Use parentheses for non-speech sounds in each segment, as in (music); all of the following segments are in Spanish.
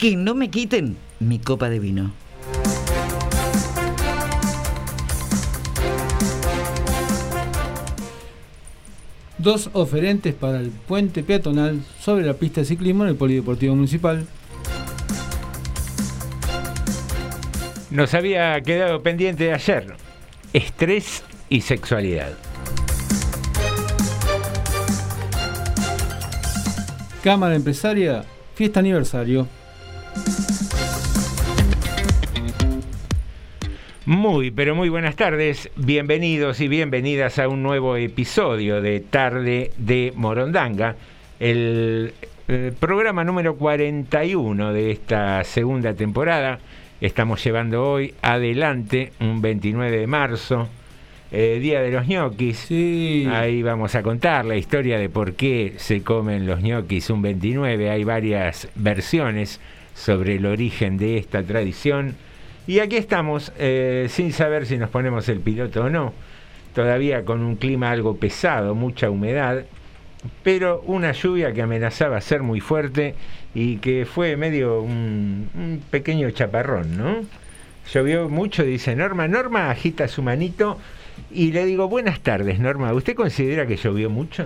Que no me quiten mi copa de vino. Dos oferentes para el puente peatonal sobre la pista de ciclismo en el Polideportivo Municipal. Nos había quedado pendiente de ayer. Estrés y sexualidad. Cámara Empresaria, fiesta aniversario. Muy, pero muy buenas tardes. Bienvenidos y bienvenidas a un nuevo episodio de Tarde de Morondanga, el, el, programa número 41 de esta segunda temporada. Estamos llevando hoy adelante, un 29 de marzo, eh, Día de los ñoquis. Sí. Ahí vamos a contar la historia de por qué se comen los ñoquis un 29. Hay varias versiones sobre el origen de esta tradición. Y aquí estamos, eh, sin saber si nos ponemos el piloto o no, todavía con un clima algo pesado, mucha humedad, pero una lluvia que amenazaba ser muy fuerte y que fue medio un, un pequeño chaparrón, ¿no? Llovió mucho, dice Norma. Norma agita su manito y le digo, buenas tardes, Norma. ¿Usted considera que llovió mucho?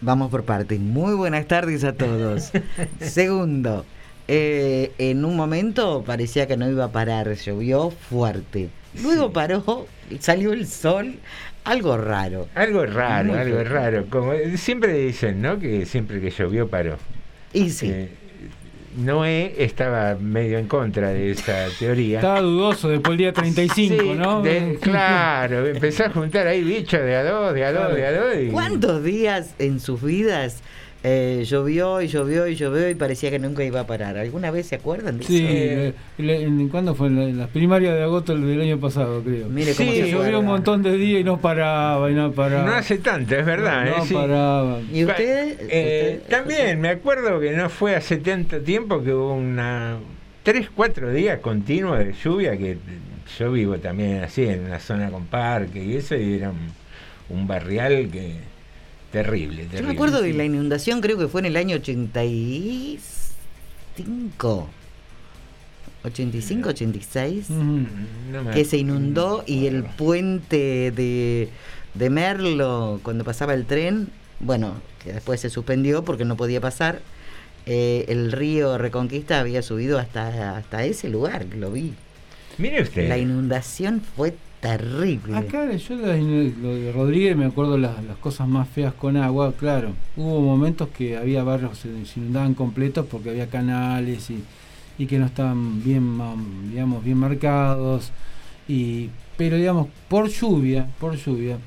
Vamos por partes. Muy buenas tardes a todos. (laughs) Segundo, eh, en un momento parecía que no iba a parar, llovió fuerte. Luego Sí. paró, salió el sol, algo raro. Algo raro, Muy algo raro. raro. Como siempre dicen, ¿no? Que siempre que llovió paró. Y sí, Eh, Noé estaba medio en contra de esa (laughs) teoría. Estaba dudoso después del día 35, Sí, ¿no? de- (laughs) claro, empezó a juntar ahí bichos de a dos, de a dos, de a dos. y- ¿cuántos días en sus vidas eh, llovió y llovió y llovió y parecía que nunca iba a parar. ¿Alguna vez se acuerdan de Sí, eso? eh, ¿cuándo fue? En, la- en las primarias de agosto del año pasado, creo. Mire cómo Sí, se Llovió un montón de días y no paraba y no paraba. No hace tanto, es verdad. No, ¿eh? Sí. paraba. ¿Y usted? Eh, ¿Usted? también me acuerdo que no fue hace tanto tiempo que hubo una tres, cuatro días continuos de lluvia que yo vivo también así en una zona con parque y eso y era un, un barrial que terrible, terrible. Yo me acuerdo de la inundación, creo que fue en el año 85. 85, 86. Ujú. No me- que se inundó y el puente de, de Merlo, cuando pasaba el tren, bueno, que después se suspendió porque no podía pasar, eh, el río Reconquista había subido hasta, hasta ese lugar, lo vi. Mire usted. La inundación fue terrible. Acá yo lo de, Rodríguez me acuerdo las, las cosas más feas con agua, claro. Hubo momentos que había barrios que se, inundaban completos porque había canales y, y que no estaban bien, digamos, bien marcados. Y, pero digamos, por lluvia, por lluvia,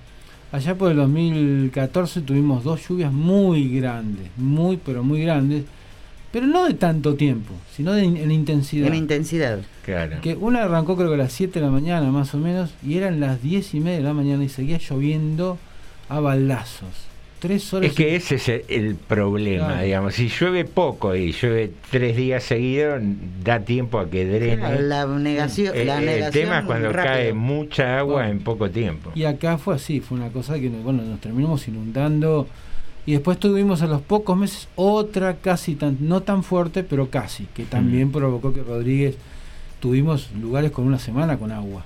allá por el 2014 tuvimos dos lluvias muy grandes, muy pero muy grandes, pero no de tanto tiempo, sino de, in- en intensidad. En intensidad. Claro. Que una arrancó creo que a las 7 de la mañana más o menos y eran las 10 y media de la mañana y seguía lloviendo a balazos. Tres horas. Es que ese es el, el problema, Claro. digamos. Si llueve poco y llueve tres días seguidos, da tiempo a que drene. La negación, Eh, la el tema es cuando rápido. cae mucha agua Bueno. en poco tiempo. Y acá fue así, fue una cosa que bueno, nos terminamos inundando. Y después tuvimos a los pocos meses otra casi tan, no tan fuerte, pero casi, que también provocó que Rodríguez tuvimos lugares con una semana con agua.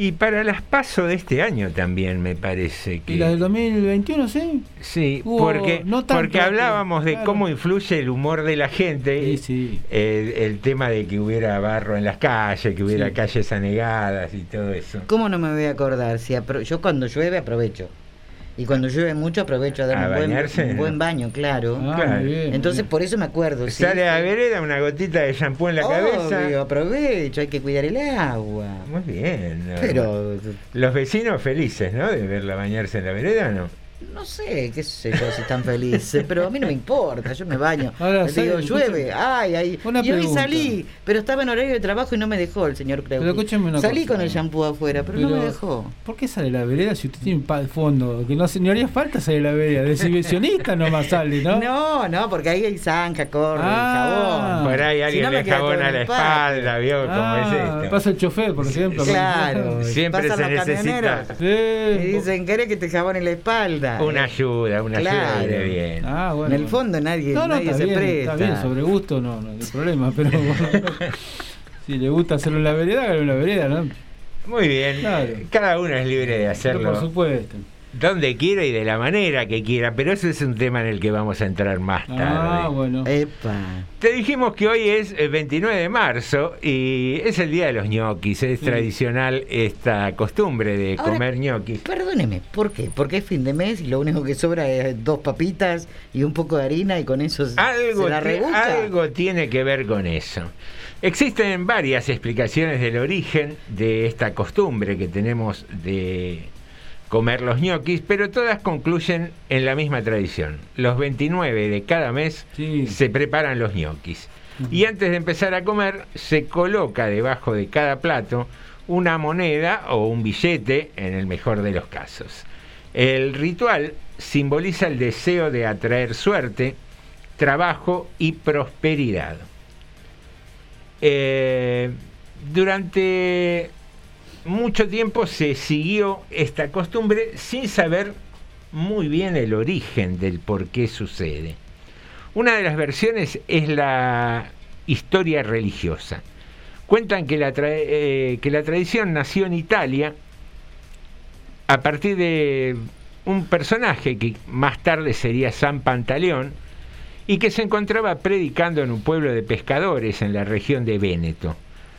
Y para las pasos de este año también me parece que... Y la del 2021, sí. Sí, Hubo- porque, no tanto, porque hablábamos de claro. cómo influye el humor de la gente. Sí, sí. El, el tema de que hubiera barro en las calles, que hubiera Sí. calles anegadas y todo eso. ¿Cómo no me voy a acordar? Si apro- yo cuando llueve aprovecho. Y cuando llueve mucho aprovecho a darme ¿A un buen, un buen baño, claro. Ah, Claro. bien, Entonces por eso me acuerdo. sí, Sale a la vereda una gotita de shampoo en la Obvio, cabeza. aprovecho, hay que cuidar el agua. Muy bien. Pero Los vecinos felices, ¿no? De verla bañarse en la vereda, ¿no? No sé, qué sé yo si están felices, pero a mí no me importa, yo me baño. (laughs) Ahora, Le digo, llueve, ay, ay. Una y hoy pregunta. salí, pero estaba en horario de trabajo y no me dejó el señor Creu. Pero escúcheme una Salí cosa. con el shampoo afuera, pero, no me dejó. ¿Por qué sale la vereda si usted tiene un pa- fondo? Que no, ni haría falta salir la vereda. De exhibicionista (laughs) nomás sale, ¿no? No, no, porque ahí hay zanja, corre, Ah. jabón. Por ahí Si alguien no, me le jabona la espalda, ¿vio cómo Ah, es esto? Pasa el chofer, por ejemplo. Claro. Siempre pasan se los necesita camioneros Sí. Y dicen, ¿querés que te jabone la espalda? Una ayuda, una Claro. ayuda viene bien. Ah, bueno. en el fondo nadie, No, no, nadie está se bien, presta. está bien, sobre gusto no, no hay problema, pero bueno, (laughs) si le gusta hacerlo en la vereda, hágalo en la vereda, ¿no? Muy bien. Claro. Cada uno es libre de Pero hacerlo por supuesto. Donde quiera y de la manera que quiera, pero eso es un tema en el que vamos a entrar más tarde. Ah, bueno. Epa. Te dijimos que hoy es el 29 de marzo y es el día de los ñoquis. Es Sí. tradicional esta costumbre de Ahora, comer ñoquis. Perdóneme, ¿por qué? Porque es fin de mes y lo único que sobra es dos papitas y un poco de harina y con eso se- Algo, se la algo tiene que ver con eso. Existen varias explicaciones del origen de esta costumbre que tenemos de comer los ñoquis, pero todas concluyen en la misma tradición. Los 29 de cada mes Sí. se preparan los ñoquis. Y antes de empezar a comer, se coloca debajo de cada plato una moneda o un billete, en el mejor de los casos. El ritual simboliza el deseo de atraer suerte, trabajo y prosperidad. Eh, durante mucho tiempo se siguió esta costumbre sin saber muy bien el origen del por qué sucede. Una de las versiones es la historia religiosa. Cuentan que la, tra- eh, que la tradición nació en Italia a partir de un personaje que más tarde sería San Pantaleón y que se encontraba predicando en un pueblo de pescadores en la región de Véneto.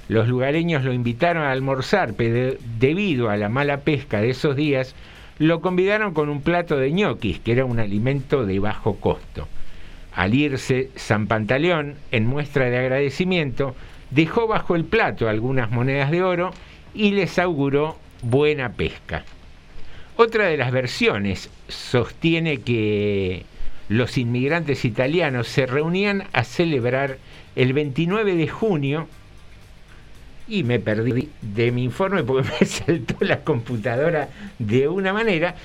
Los lugareños lo invitaron a almorzar, pero debido a la mala pesca de esos días, lo convidaron con un plato de ñoquis, que era un alimento de bajo costo. Al irse, San Pantaleón, en muestra de agradecimiento, dejó bajo el plato algunas monedas de oro y les auguró buena pesca. Otra de las versiones sostiene que los inmigrantes italianos se reunían a celebrar el 29 de junio y me perdí de mi informe porque (laughs) me saltó la computadora de una manera.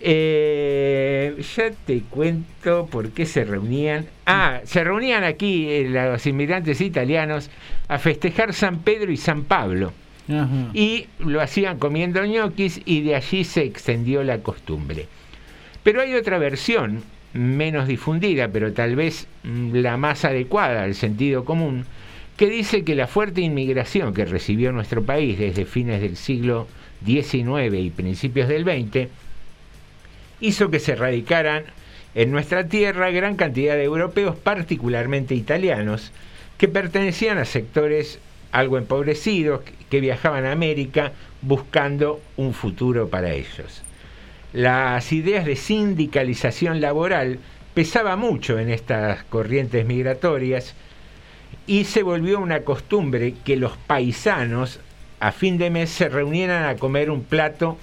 Eh, ya te cuento por qué se reunían. Ah, se reunían aquí eh, los inmigrantes italianos a festejar San Pedro y San Pablo. Ajá. Y lo hacían comiendo ñoquis y de allí se extendió la costumbre. Pero hay otra versión, menos difundida, pero tal vez mm, la más adecuada al sentido común, que dice que la fuerte inmigración que recibió nuestro país desde fines del siglo XIX y principios del XX hizo que se radicaran en nuestra tierra gran cantidad de europeos, particularmente italianos, que pertenecían a sectores algo empobrecidos, que viajaban a América buscando un futuro para ellos. Las ideas de sindicalización laboral pesaba mucho en estas corrientes migratorias y se volvió una costumbre que los paisanos a fin de mes se reunieran a comer un plato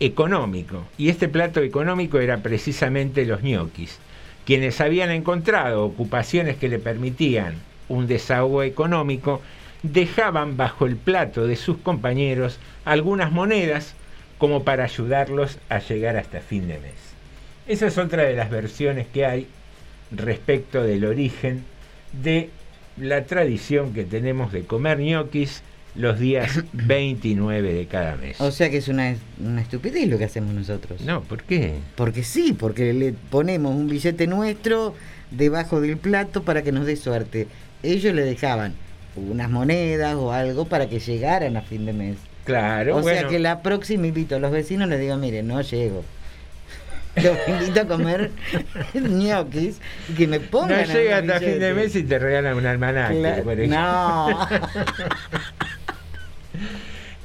económico. Y este plato económico era precisamente los ñoquis, quienes habían encontrado ocupaciones que le permitían un desahogo económico, dejaban bajo el plato de sus compañeros algunas monedas como para ayudarlos a llegar hasta fin de mes. Esa es otra de las versiones que hay respecto del origen de la tradición que tenemos de comer ñoquis los días (coughs) 29 de cada mes. O sea que es una, una estupidez lo que hacemos nosotros. No, ¿por qué? Porque sí, porque le ponemos un billete nuestro debajo del plato para que nos dé suerte. Ellos le dejaban unas monedas o algo para que llegaran a fin de mes. Claro, o sea que la próxima invito a los vecinos les digo, miren, no llego. (laughs) Los invito a comer (laughs) ñoquis y que me No pongan a llega hasta fin de mes y te regalan un almanaque. Claro, por ejemplo. no. (laughs)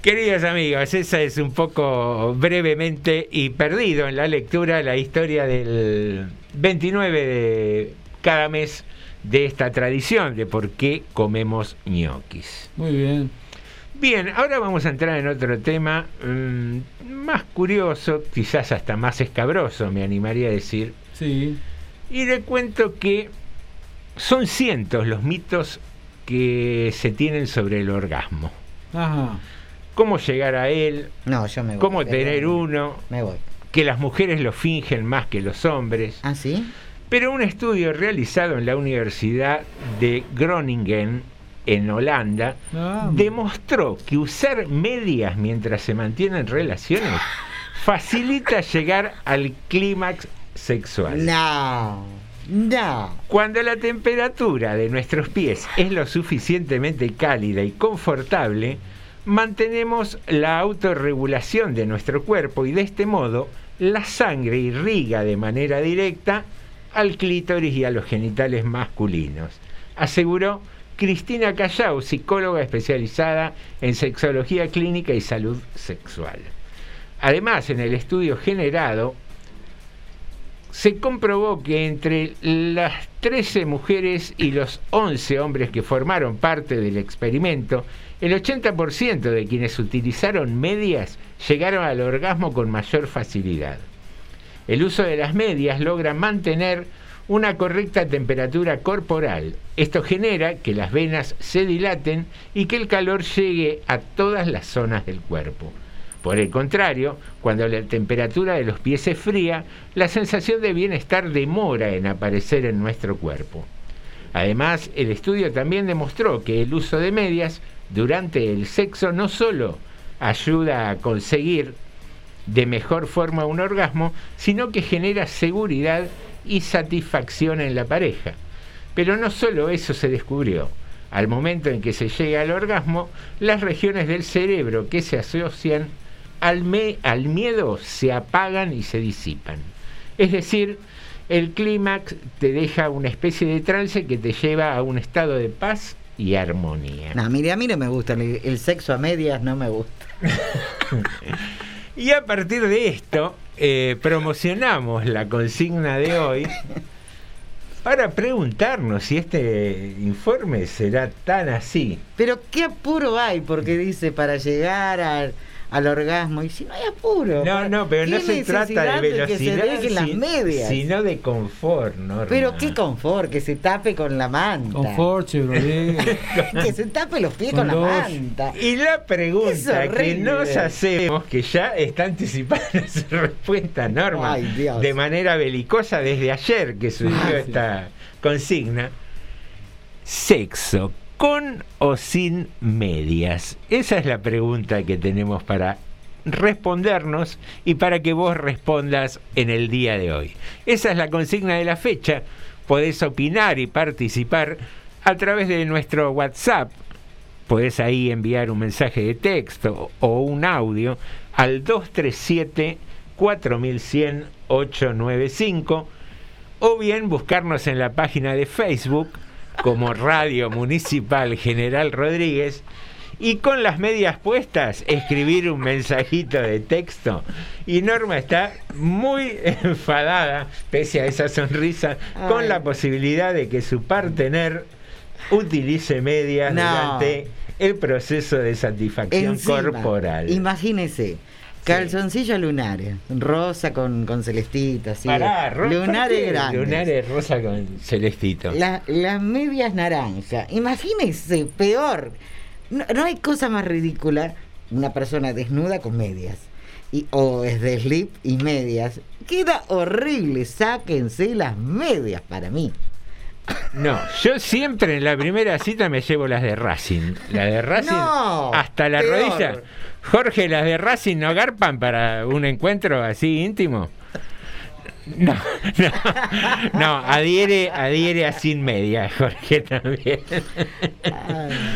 Queridos amigos, esa es un poco brevemente y perdido en la lectura la historia del 29 de cada mes de esta tradición de por qué comemos ñoquis. Muy bien. Bien, ahora vamos a entrar en otro tema mm, más curioso, quizás hasta más escabroso, me animaría a decir. Sí. Y le cuento que son cientos los mitos que se tienen sobre el orgasmo. Ajá. Cómo llegar a él, No, yo me voy. cómo tener uno, Me voy. que las mujeres lo fingen más que los hombres. ¿Ah, sí? Pero un estudio realizado en la Universidad de Groningen, en Holanda, Ah, demostró que usar medias mientras se mantienen relaciones (laughs) facilita llegar al clímax sexual. No. No. Cuando la temperatura de nuestros pies es lo suficientemente cálida y confortable, mantenemos la autorregulación de nuestro cuerpo y de este modo la sangre irriga de manera directa al clítoris y a los genitales masculinos, aseguró Cristina Callao, psicóloga especializada en sexología clínica y salud sexual. Además, en el estudio generado, se comprobó que entre las 13 mujeres y los 11 hombres que formaron parte del experimento, el 80% de quienes utilizaron medias llegaron al orgasmo con mayor facilidad. El uso de las medias logra mantener una correcta temperatura corporal. Esto genera que las venas se dilaten y que el calor llegue a todas las zonas del cuerpo. Por el contrario, cuando la temperatura de los pies es fría, la sensación de bienestar demora en aparecer en nuestro cuerpo. Además, el estudio también demostró que el uso de medias durante el sexo no solo ayuda a conseguir de mejor forma un orgasmo, sino que genera seguridad y satisfacción en la pareja. Pero no solo eso se descubrió. Al momento en que se llega al orgasmo, las regiones del cerebro que se asocian al, me- al miedo se apagan y se disipan. Es decir, el clímax te deja una especie de trance que te lleva a un estado de paz y armonía. No, mire, a mí no me gusta. El, el sexo a medias no me gusta. (laughs) (laughs) Y a partir de esto, eh, promocionamos la consigna de hoy para preguntarnos si este informe será tan así. Pero qué apuro hay, porque dice para llegar al, al orgasmo. Y si no hay apuro. No, no, pero no ¿qué se trata de que se velocidad, las medias? sino de confort, ¿no? Pero qué confort, que se tape con la manta. Confort, Chevrolet. (laughs) que se tape los pies Con con, la manta. Y la Es pregunta que nos hacemos, que ya está anticipada (laughs) su respuesta, Norma, Ay, Dios. de manera belicosa desde ayer que surgió esta consigna, sexo con o sin medias. Esa es la pregunta que tenemos para respondernos y para que vos respondas en el día de hoy. Esa es la consigna de la fecha. Podés opinar y participar a través de nuestro WhatsApp. Podés ahí enviar un mensaje de texto o un audio al 237 4100 895 o bien buscarnos en la página de Facebook como Radio Municipal General Rodríguez y con las medias puestas escribir un mensajito de texto. Y Norma está muy enfadada, pese a esa sonrisa, con la posibilidad de que su partener utilice medias No. durante el proceso de satisfacción Encima, corporal. Imagínese. Calzoncillos lunares, rosa con, con celestita, así. Pará, Ro- ¿por lunares grandes. Lunares rosa con celestito. La- las medias naranja. Imagínese, peor. No, no hay cosa más ridícula una persona desnuda con medias. Y, o es de slip y medias. Queda horrible. Sáquense las medias para mí. No, yo siempre en la primera cita me llevo las de Racing. Las de Racing No, hasta la peor. rodilla. Jorge, las de Racing no garpan para un encuentro así íntimo. No, no, no, adhiere, adhiere a sin media, Jorge también.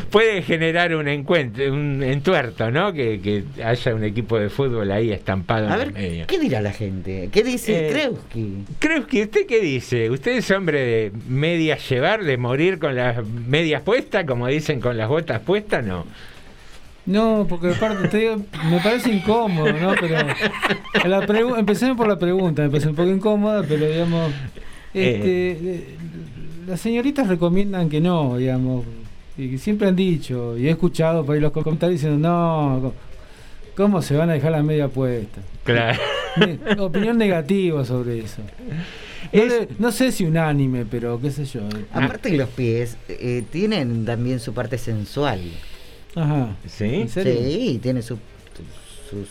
Puede generar un encuentro, un entuerto, ¿no? Que, que haya un equipo de fútbol ahí estampado A en ver. ¿qué dirá la gente? ¿Qué dice Eh, Kreuski? Creo que usted qué dice, usted es hombre de medias llevar, de morir con las medias puestas, como dicen con las botas puestas, no. No, porque aparte te digo, me parece incómodo, ¿no? Pero la pregu- empecemos por la pregunta, me parece un poco incómoda, pero digamos, este, eh, las señoritas recomiendan que no, digamos, y que siempre han dicho, y he escuchado por ahí los comentarios diciendo, no, ¿cómo se van a dejar la media puesta? Claro. Ne- Opinión negativa sobre eso. No, le- no sé si unánime, pero qué sé yo. eh. Aparte los pies eh, tienen también su parte sensual. Ajá. ¿Sí? ¿En serio? Sí, tiene su, sus...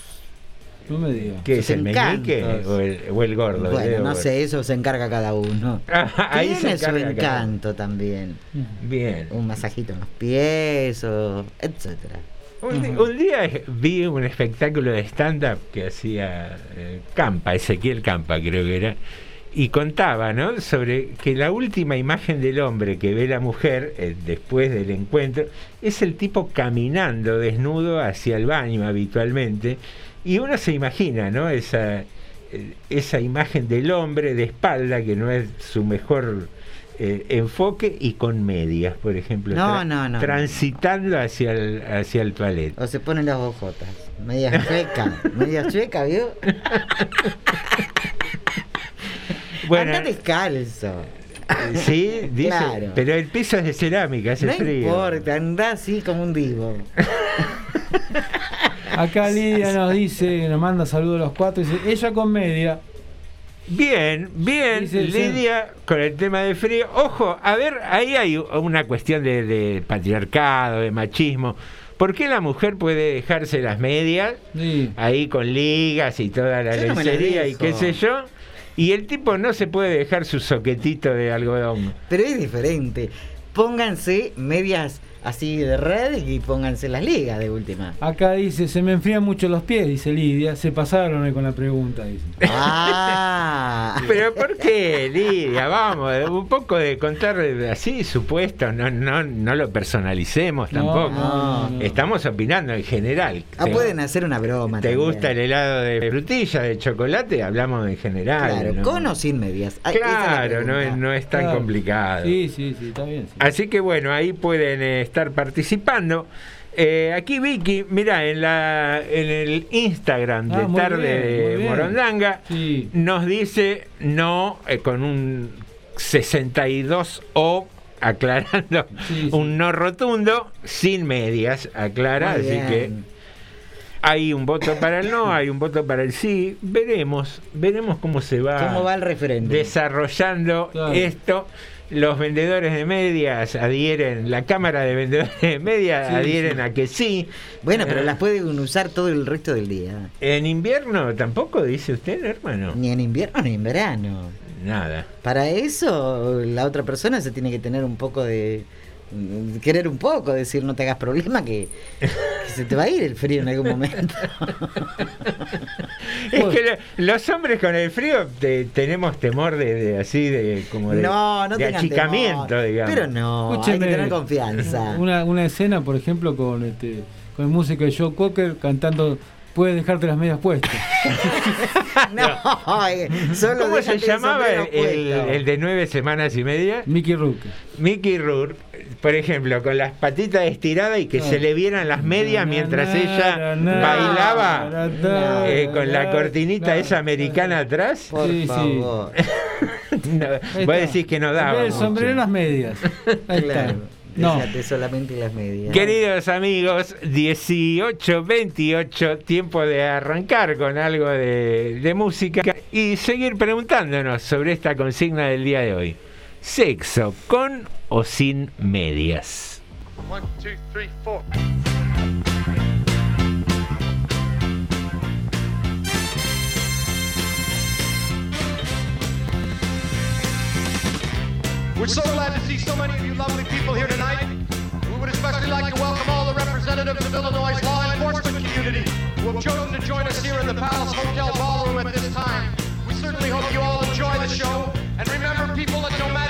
No me digas. ¿Qué es Sus el meñique o el, o el gordo? Bueno, no sé, eso se encarga cada uno. Ah, (laughs) ahí se Tiene su encarga cada- encanto también. Bien. Un masajito en los pies, o etcétera. Un, un día vi un espectáculo de stand-up que hacía eh, Campa, Ezequiel Campa creo que era, y contaba ¿no? sobre que la última imagen del hombre que ve la mujer eh, después del encuentro es el tipo caminando desnudo hacia el baño habitualmente, y uno se imagina ¿no? esa, eh, esa imagen del hombre de espalda que no es su mejor eh, enfoque y con medias, por ejemplo, No, no, no. transitando hacia el, hacia el toilet. O se ponen las ojotas. Media (laughs) chueca. media chueca, ¿vio? (laughs) Bueno, Anda descalzo. sí, dice, Claro. pero el piso es de cerámica, hace No frío. importa, anda así como un divo. (laughs) Acá Lidia nos dice, nos manda saludos a los cuatro, dice, ella con media. Bien, bien, Dice, sí. Lidia, con el tema de frío. Ojo, a ver, ahí hay una cuestión de, de patriarcado, de machismo. ¿Por qué la mujer puede dejarse las medias Sí. ahí con ligas y toda la no lencería y qué sé yo? Y el tipo no se puede dejar su soquetito de algodón. Pero es diferente. Pónganse medias así de red y pónganse las ligas de última. Acá dice, se me enfrían mucho los pies, dice Lidia. Se pasaron ahí con la pregunta, dice. Ah. (laughs) Pero ¿por qué, Lidia? Vamos, un poco de contar así supuestos, no, no, no lo personalicemos tampoco. no, no. Estamos opinando en general. Ah, Te- pueden hacer una broma. ¿Te también. gusta el helado de frutilla, de chocolate? Hablamos en general. Claro, ¿no? con o sin medias. Ah, Claro, no es, no es tan Claro. complicado. Sí, sí, sí, está bien. sí. Así que bueno, ahí pueden eh, estar participando. Eh, aquí Vicky, mira, en la en el Instagram de Ah, muy Tarde bien, de. Morondanga Sí. nos dice no eh, con un 62 o aclarando Sí, sí. un no rotundo sin medias, aclara, Muy así bien. que Hay un voto para el no, hay un voto para el sí. Veremos, veremos cómo se va, ¿Cómo va el referéndum? desarrollando Claro. esto. Los vendedores de medias adhieren, la Cámara de Vendedores de Medias Sí, adhieren sí. a que sí. Bueno, pero Eh, las pueden usar todo el resto del día. En invierno tampoco, dice usted, hermano. Ni en invierno ni en verano. Nada. Para eso, la otra persona se tiene que tener un poco de. Querer un poco, decir no te hagas problema que, que se te va a ir el frío en algún momento. (laughs) Es que lo- los hombres con el frío te- tenemos temor de, de así, de como de, no, no de tengan achicamiento, temor. digamos. Pero no, Escúcheme, hay que tener confianza. (laughs) Una, una escena, por ejemplo, con este con el músico de Joe Cocker cantando Puedes dejarte las medias puestas. (laughs) No, eh, solo ¿Cómo se llamaba el, el de nueve semanas y media? Mickey Rourke. Mickey Rourke, por ejemplo, con las patitas estiradas y que se le vieran las medias mientras ella bailaba eh, con la cortinita esa americana atrás. Por Sí, sí. favor. (laughs) No, Ahí vos decís que no daba. mucho. sombrero, las medias. (laughs) Ahí Claro. está. No. Déjate solamente las medias. Queridos amigos, 18-28, tiempo de arrancar con algo de, de música y seguir preguntándonos sobre esta consigna del día de hoy. ¿Sexo con o sin medias? One, two, three, four. We're so glad to see so many of you lovely people here tonight. We would especially like to welcome all the representatives of Illinois' law enforcement community who have chosen to join us here in the Palace Hotel Ballroom at this time. We certainly hope you all enjoy the show. And remember, people, that no matter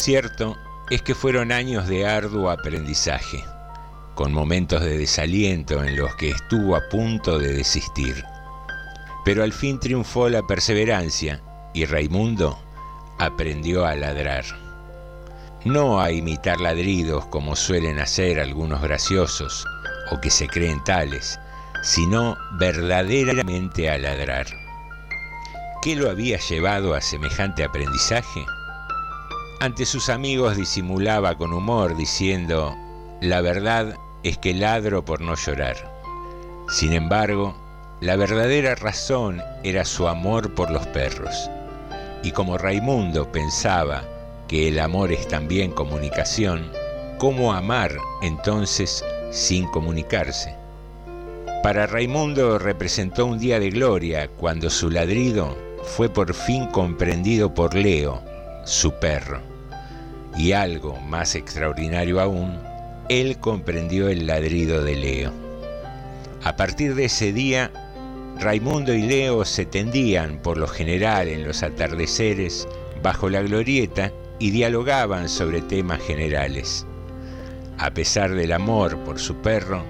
cierto es que fueron años de arduo aprendizaje, con momentos de desaliento en los que estuvo a punto de desistir. Pero al fin triunfó la perseverancia y Raimundo aprendió a ladrar. No a imitar ladridos como suelen hacer algunos graciosos o que se creen tales, sino verdaderamente a ladrar. ¿Qué lo había llevado a semejante aprendizaje? Ante sus amigos disimulaba con humor diciendo, la verdad es que ladro por no llorar. Sin embargo, la verdadera razón era su amor por los perros. Y como Raimundo pensaba que el amor es también comunicación, ¿cómo amar entonces sin comunicarse? Para Raimundo representó un día de gloria cuando su ladrido fue por fin comprendido por Leo, su perro. Y algo más extraordinario aún, él comprendió el ladrido de Leo. A partir de ese día, Raimundo y Leo se tendían por lo general en los atardeceres bajo la glorieta y dialogaban sobre temas generales. A pesar del amor por su perro,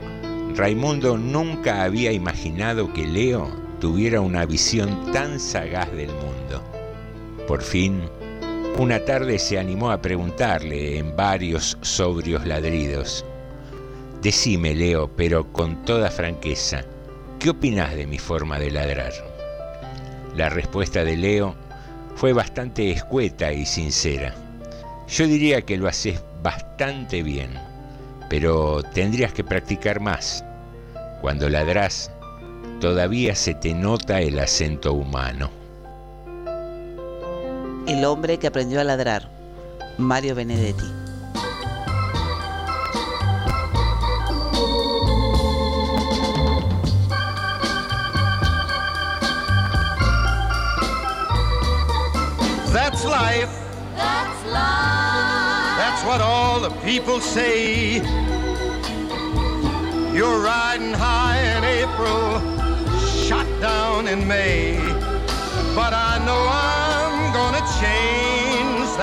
Raimundo nunca había imaginado que Leo tuviera una visión tan sagaz del mundo. Por fin, una tarde se animó a preguntarle en varios sobrios ladridos, Decime, Leo, pero con toda franqueza, ¿qué opinas de mi forma de ladrar? La respuesta de Leo fue bastante escueta y sincera. Yo diría que lo haces bastante bien, pero tendrías que practicar más. Cuando ladrás, todavía se te nota el acento humano. El hombre que aprendió a ladrar, Mario Benedetti. That's life. That's life. That's what all the people say. You're riding high in April, shot down in May. But I know change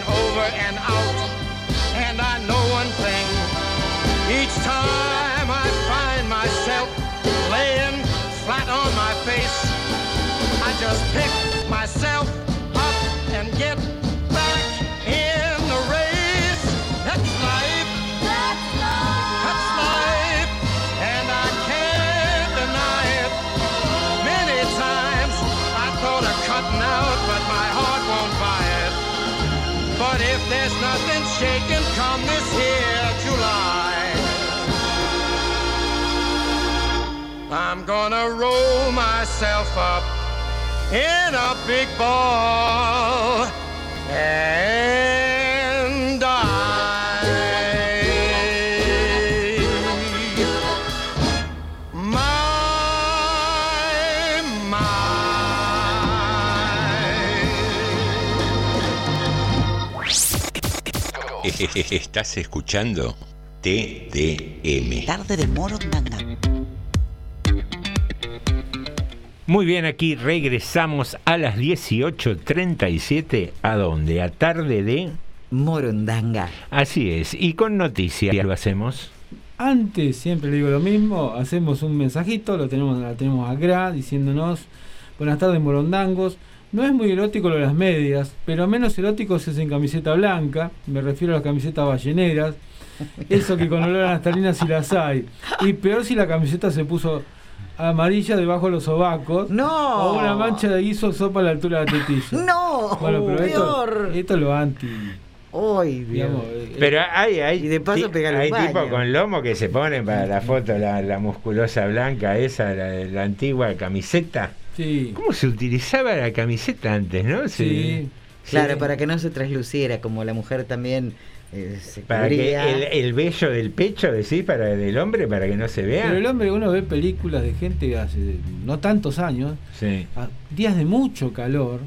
and over and out. And I know one thing. Each time I find myself laying flat on my face, I just pick myself up and get gonna roll myself up in a big ball and die. My, my. (laughs) Estás escuchando TDM. Tarde de Moro Magna. Muy bien, aquí regresamos a las 18.37. ¿A dónde? A tarde de... Morondanga. Así es. Y con noticias lo hacemos. Antes, siempre le digo lo mismo, hacemos un mensajito, lo tenemos, la tenemos acá diciéndonos, buenas tardes morondangos, no es muy erótico lo de las medias, pero menos erótico es en camiseta blanca, me refiero a las camisetas balleneras, eso que con olor a naftalina si las hay, y peor si la camiseta se puso amarilla debajo de los sobacos, No. o una mancha de guiso sopa a la altura de la tetilla. (laughs) No, Bueno, pero esto, peor. esto es lo anti, Ay, Dios. digamos, eh, Pero hay, hay, Y de paso hay tipos con lomo que se ponen para la foto, la, la musculosa blanca, esa, la, la antigua camiseta. sí, ¿Cómo se utilizaba la camiseta antes, no? Sí. Claro, para que no se trasluciera, como la mujer también se Para que el, el vello del pecho, decís, para del hombre, para que no se vea. Pero el hombre, uno ve películas de gente hace no tantos años, Sí. a días de mucho calor,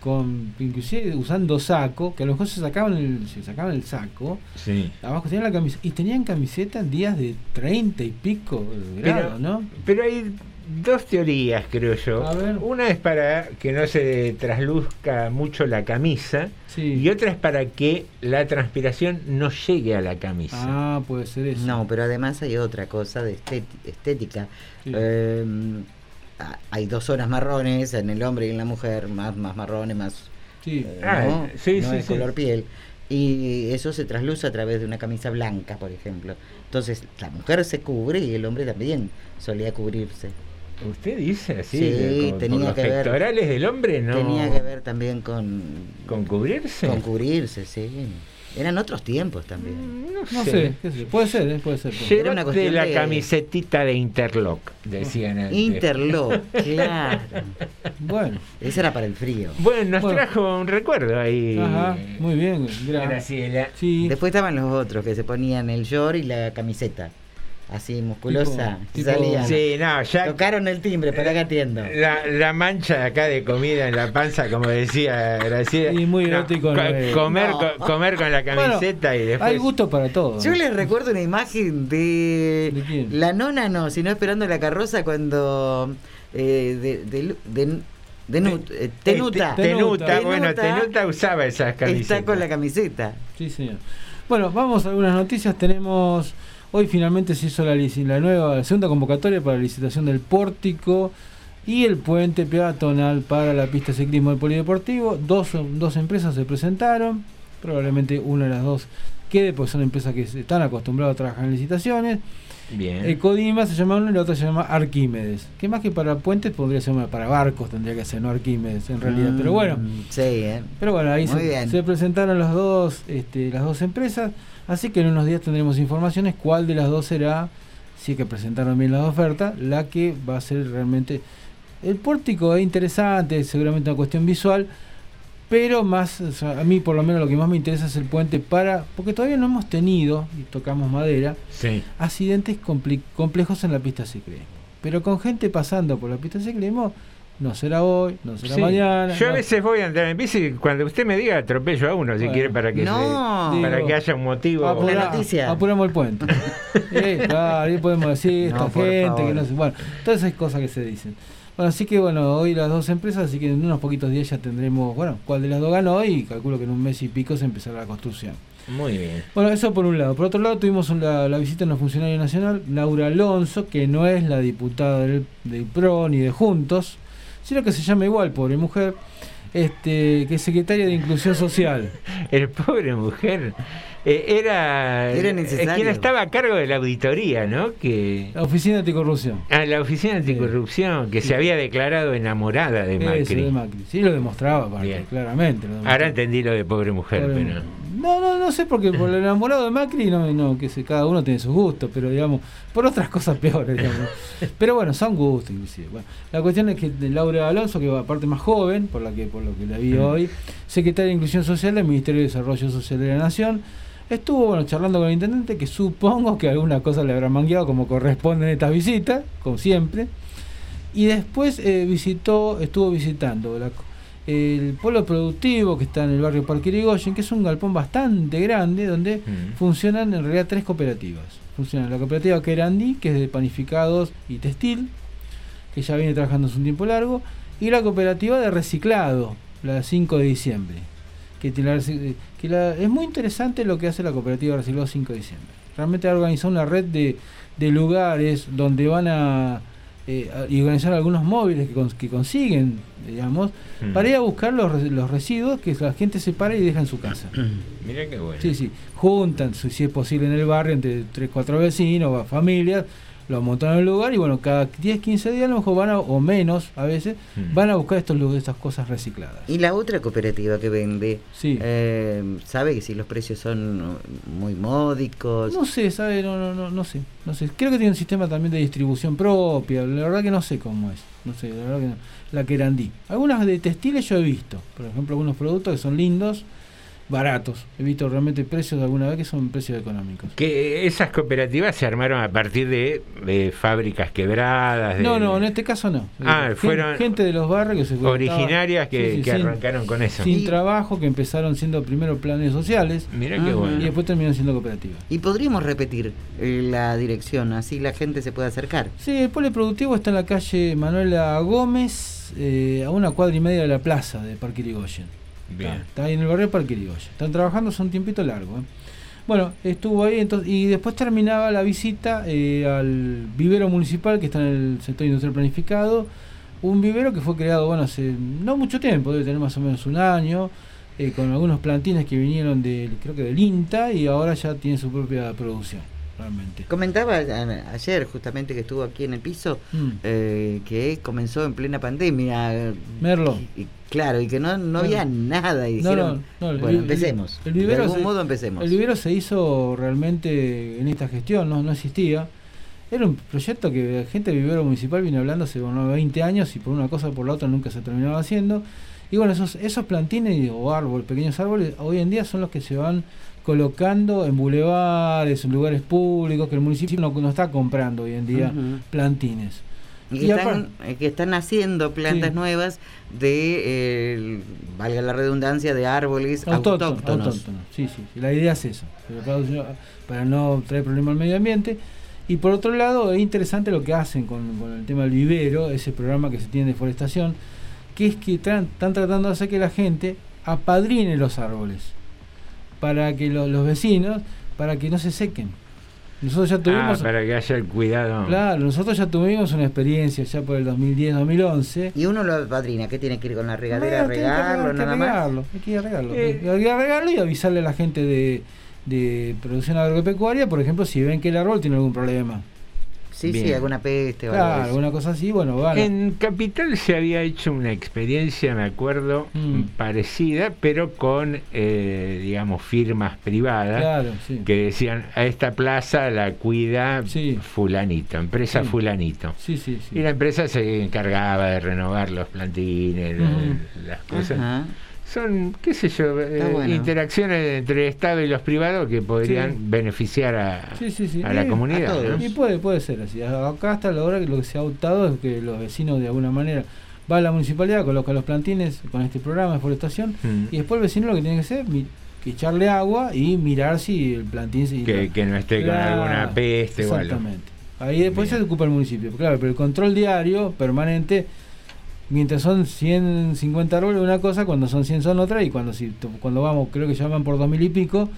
con inclusive usando saco, que a lo mejor se sacaban el, se sacaban el saco, Sí. abajo tenían la camiseta, y tenían camiseta en días de 30 y pico grados, Pero, ¿no? pero hay dos teorías, creo yo. A ver. Una es para que no se trasluzca mucho la camisa Sí. y otra es para que la transpiración no llegue a la camisa. Ah, puede ser eso. No, pero además hay otra cosa de estéti- estética. Sí. Eh, ah, hay dos zonas marrones en el hombre y en la mujer, más, más marrones, más Sí. eh, Ah, ¿no? sí, No sí, de sí. color piel. Y eso se trasluce a través de una camisa blanca, por ejemplo. Entonces, la mujer se cubre y el hombre también solía cubrirse. ¿Usted dice así? Sí, con- tenía por los que ver- pectorales del hombre no. Tenía que ver también con, con cubrirse. con cubrirse, sí. Eran otros tiempos también. No sé, sé, puede ser, ¿eh? puede ser. puede. Era una cuestión la de- camisetita de Interlock, decían antes. Interlock, claro. (laughs) Bueno, Ese era para el frío. Bueno, nos Bueno. trajo un recuerdo ahí. ajá, muy bien. gra- Graciela. Sí, Después estaban los otros que se ponían el short y la camiseta. Así musculosa. Tipo- salían. Sí, no, ya Tocaron el timbre, para que atiendo. la, la mancha acá de comida en la panza, como decía Graciela. Y muy No, erótico, co- no comer, No. co- comer con la camiseta y después. hay gusto para todo. Yo les recuerdo una imagen de, ¿De quién? la nona, no, sino esperando la carroza cuando eh, de, de, de- eh, Tenuta, Te- Tenuta, Tenuta. bueno, Tenuta usaba esas camisetas. está con la camiseta. Sí, señor. Bueno, vamos a algunas noticias. Tenemos. Hoy finalmente se hizo la, la nueva, la segunda convocatoria para la licitación del pórtico y el puente peatonal para la pista de ciclismo del polideportivo. Dos, dos empresas se presentaron. Probablemente una de las dos quede, porque son empresas que están acostumbradas a trabajar en licitaciones. Bien. El Codima se llama una y la otra se llama Arquímedes. Que más que para puentes podría ser para barcos, tendría que ser, no Arquímedes en realidad. Pero bueno. Mm, Sí, ¿eh? Pero bueno, ahí se, se presentaron las dos, este, las dos empresas, así que en unos días tendremos informaciones cuál de las dos será, si es que presentaron bien las ofertas, la que va a ser realmente... El pórtico es interesante, es seguramente una cuestión visual, pero más, o sea, a mí por lo menos lo que más me interesa es el puente para, porque todavía no hemos tenido, y tocamos madera, Sí. accidentes complejos en la pista ciclismo. Pero con gente pasando por la pista ciclismo, no será hoy, no será Sí. mañana. Yo a veces voy a andar en bici cuando usted me diga atropello a uno si Bueno. quiere para que No. se- para Digo, que haya un motivo. Apura- La noticia. Apuramos el puente. (laughs) Eh, claro, ahí podemos decir, No, esta gente favor. que no sé. Bueno, todas esas cosas que se dicen. Bueno, así que bueno, hoy las dos empresas, así que en unos poquitos días ya tendremos, bueno, cuál de las dos ganó y calculo que en un mes y pico se empezará la construcción. Muy bien. Bueno, eso por un lado. Por otro lado, tuvimos la, la visita de una funcionaria nacional, Laura Alonso, que no es la diputada del, del PRO ni de Juntos, sino que se llama igual, pobre mujer, este, que es secretaria de Inclusión Social. (laughs) El pobre mujer eh, era, Era eh, necesario. quien estaba a cargo de la auditoría, ¿no? Que La Oficina Anticorrupción. a la oficina anticorrupción que Sí. se había declarado enamorada de Macri. Eso, de Macri. Sí, lo demostraba, aparte, claramente. lo demostraba. Ahora entendí lo de pobre mujer, Pobre pero mujer. No, no, no sé, porque por el (laughs) enamorado de Macri, no, no, que sé, cada uno tiene sus gustos, pero digamos, por otras cosas peores, digamos. (laughs) Pero bueno, son gustos, inclusive. Bueno, la cuestión es que Laura Alonso, que va aparte más joven, por la que, por lo que la vi Mm. hoy, secretaria de Inclusión Social del Ministerio de Desarrollo Social de la Nación, estuvo bueno charlando con el intendente, que supongo que alguna cosa le habrá mangueado como corresponden estas visitas, como siempre. Y después eh, visitó, estuvo visitando la- el polo productivo que está en el barrio Parque Irigoyen, que es un galpón bastante grande donde Mm. funcionan en realidad tres cooperativas. Funciona la cooperativa Querandí, que es de panificados y textil, que ya viene trabajando hace un tiempo largo, y la cooperativa de reciclado, la 5 de diciembre. Que, la que la- es muy interesante lo que hace la cooperativa de reciclado 5 de diciembre. Realmente ha organizado una red de, de lugares donde van a, eh, y organizar algunos móviles que, cons- que consiguen, digamos, Mm. para ir a buscar los, re- los residuos que la gente separa y deja en su casa. (clears throat) Mira qué bueno. Sí, sí. Juntan, si es posible, en el barrio, entre 3, 4 vecinos, familias, lo montan en el lugar y bueno, cada 10, 15 días a lo mejor van a, o menos a veces, Mm. van a buscar estos, estas cosas recicladas. Y la otra cooperativa que vende, Sí. eh, ¿sabe que si los precios son muy módicos? No sé, ¿sabe? No, no, no, no sé, no sé. Creo que tiene un sistema también de distribución propia. La verdad que no sé cómo es. No sé, la verdad que no. La Querandí. Algunas de textiles yo he visto. Por ejemplo, algunos productos que son lindos, baratos. He visto realmente precios alguna vez que son precios económicos. Que esas cooperativas se armaron a partir de, de fábricas quebradas. de- No, no, en este caso no. Ah, Gen- fueron gente de los barrios que se originarias que, Sí, sí, que sin- arrancaron con eso. sin trabajo, que empezaron siendo primero planes sociales Mira qué bueno. y después terminaron siendo cooperativas. Y podríamos repetir eh, la dirección, así la gente se puede acercar. Sí, el poliproductivo está en la calle Manuela Gómez, eh, a una cuadra y media de la plaza de Parque Irigoyen. Bien. Está, está ahí en el barrio Parque Irigoyen. Están trabajando hace un tiempito largo. ¿eh? Bueno, estuvo ahí entonces, y después terminaba la visita eh, al vivero municipal que está en el sector industrial planificado. Un vivero que fue creado, bueno, hace no mucho tiempo, debe tener más o menos un año, eh, con algunos plantines que vinieron del, creo que del INTA y ahora ya tiene su propia producción, realmente. Comentaba ayer justamente que estuvo aquí en el piso Mm. eh, que comenzó en plena pandemia. Merlo. Y, y claro, y que no, no había nada. Y No, dijeron, no, no, el bueno, empecemos. el vivero de algún se- modo empecemos. El vivero se hizo realmente en esta gestión, no, no existía. Era un proyecto que la gente del vivero municipal viene hablando hace bueno, 20 años y por una cosa o por la otra nunca se terminaba haciendo. Y bueno, esos, esos plantines o árboles, pequeños árboles, hoy en día son los que se van colocando en bulevares, en lugares públicos, que el municipio no, no está comprando hoy en día plantines. Que, Y están, eh, que están haciendo plantas Sí. nuevas de, eh, valga la redundancia, de árboles Autóctono, autóctonos. autóctono, Sí, sí, la idea es eso, para, no traer problemas al medio ambiente. Y por otro lado, es interesante lo que hacen con, con el tema del vivero, ese programa que se tiene de deforestación, que es que tra- están tratando de hacer que la gente apadrine los árboles, para que lo- los vecinos, para que no se sequen. Nosotros ya Ah, tuvimos... para que haya el cuidado. Claro, nosotros ya tuvimos una experiencia ya por el 2010-2011. Y uno lo padrina, ¿qué tiene que ir con la regadera? No, tiene que regarlo, regar- que nada más. regarlo, Hay que ir a regarlo. Eh. Hay que ir a regarlo y avisarle a la gente de, de producción agropecuaria, por ejemplo, si ven que el árbol tiene algún problema. Sí, sí, alguna peste algo Claro, eso. alguna cosa así, bueno, van. a- En Capital se había hecho una experiencia, me acuerdo, Mm. parecida, pero con, eh, digamos, firmas privadas Claro, sí. que decían, a esta plaza la cuida Sí. fulanito, empresa Sí. fulanito. Sí, sí, sí. Y la empresa se encargaba de renovar los plantines, Ujú. las cosas. Ajá. Son, qué sé yo, eh, bueno. interacciones entre el Estado y los privados que podrían Sí. beneficiar a, Sí, sí, sí. a la Y- comunidad. a todos. ¿no? Y puede, puede ser así. Acá hasta la hora que lo que se ha optado es que los vecinos de alguna manera va a la municipalidad, coloca los plantines con este programa de forestación Mm. y después el vecino lo que tiene que hacer es que echarle agua y mirar si el plantín se que, que no esté con alguna peste o algo. Exactamente. Ahí después Bien. se ocupa el municipio. Claro, pero el control diario, permanente, mientras son 150 árboles una cosa, cuando son 100 son otra, y cuando si cuando vamos, creo que ya van por 2000 y pico,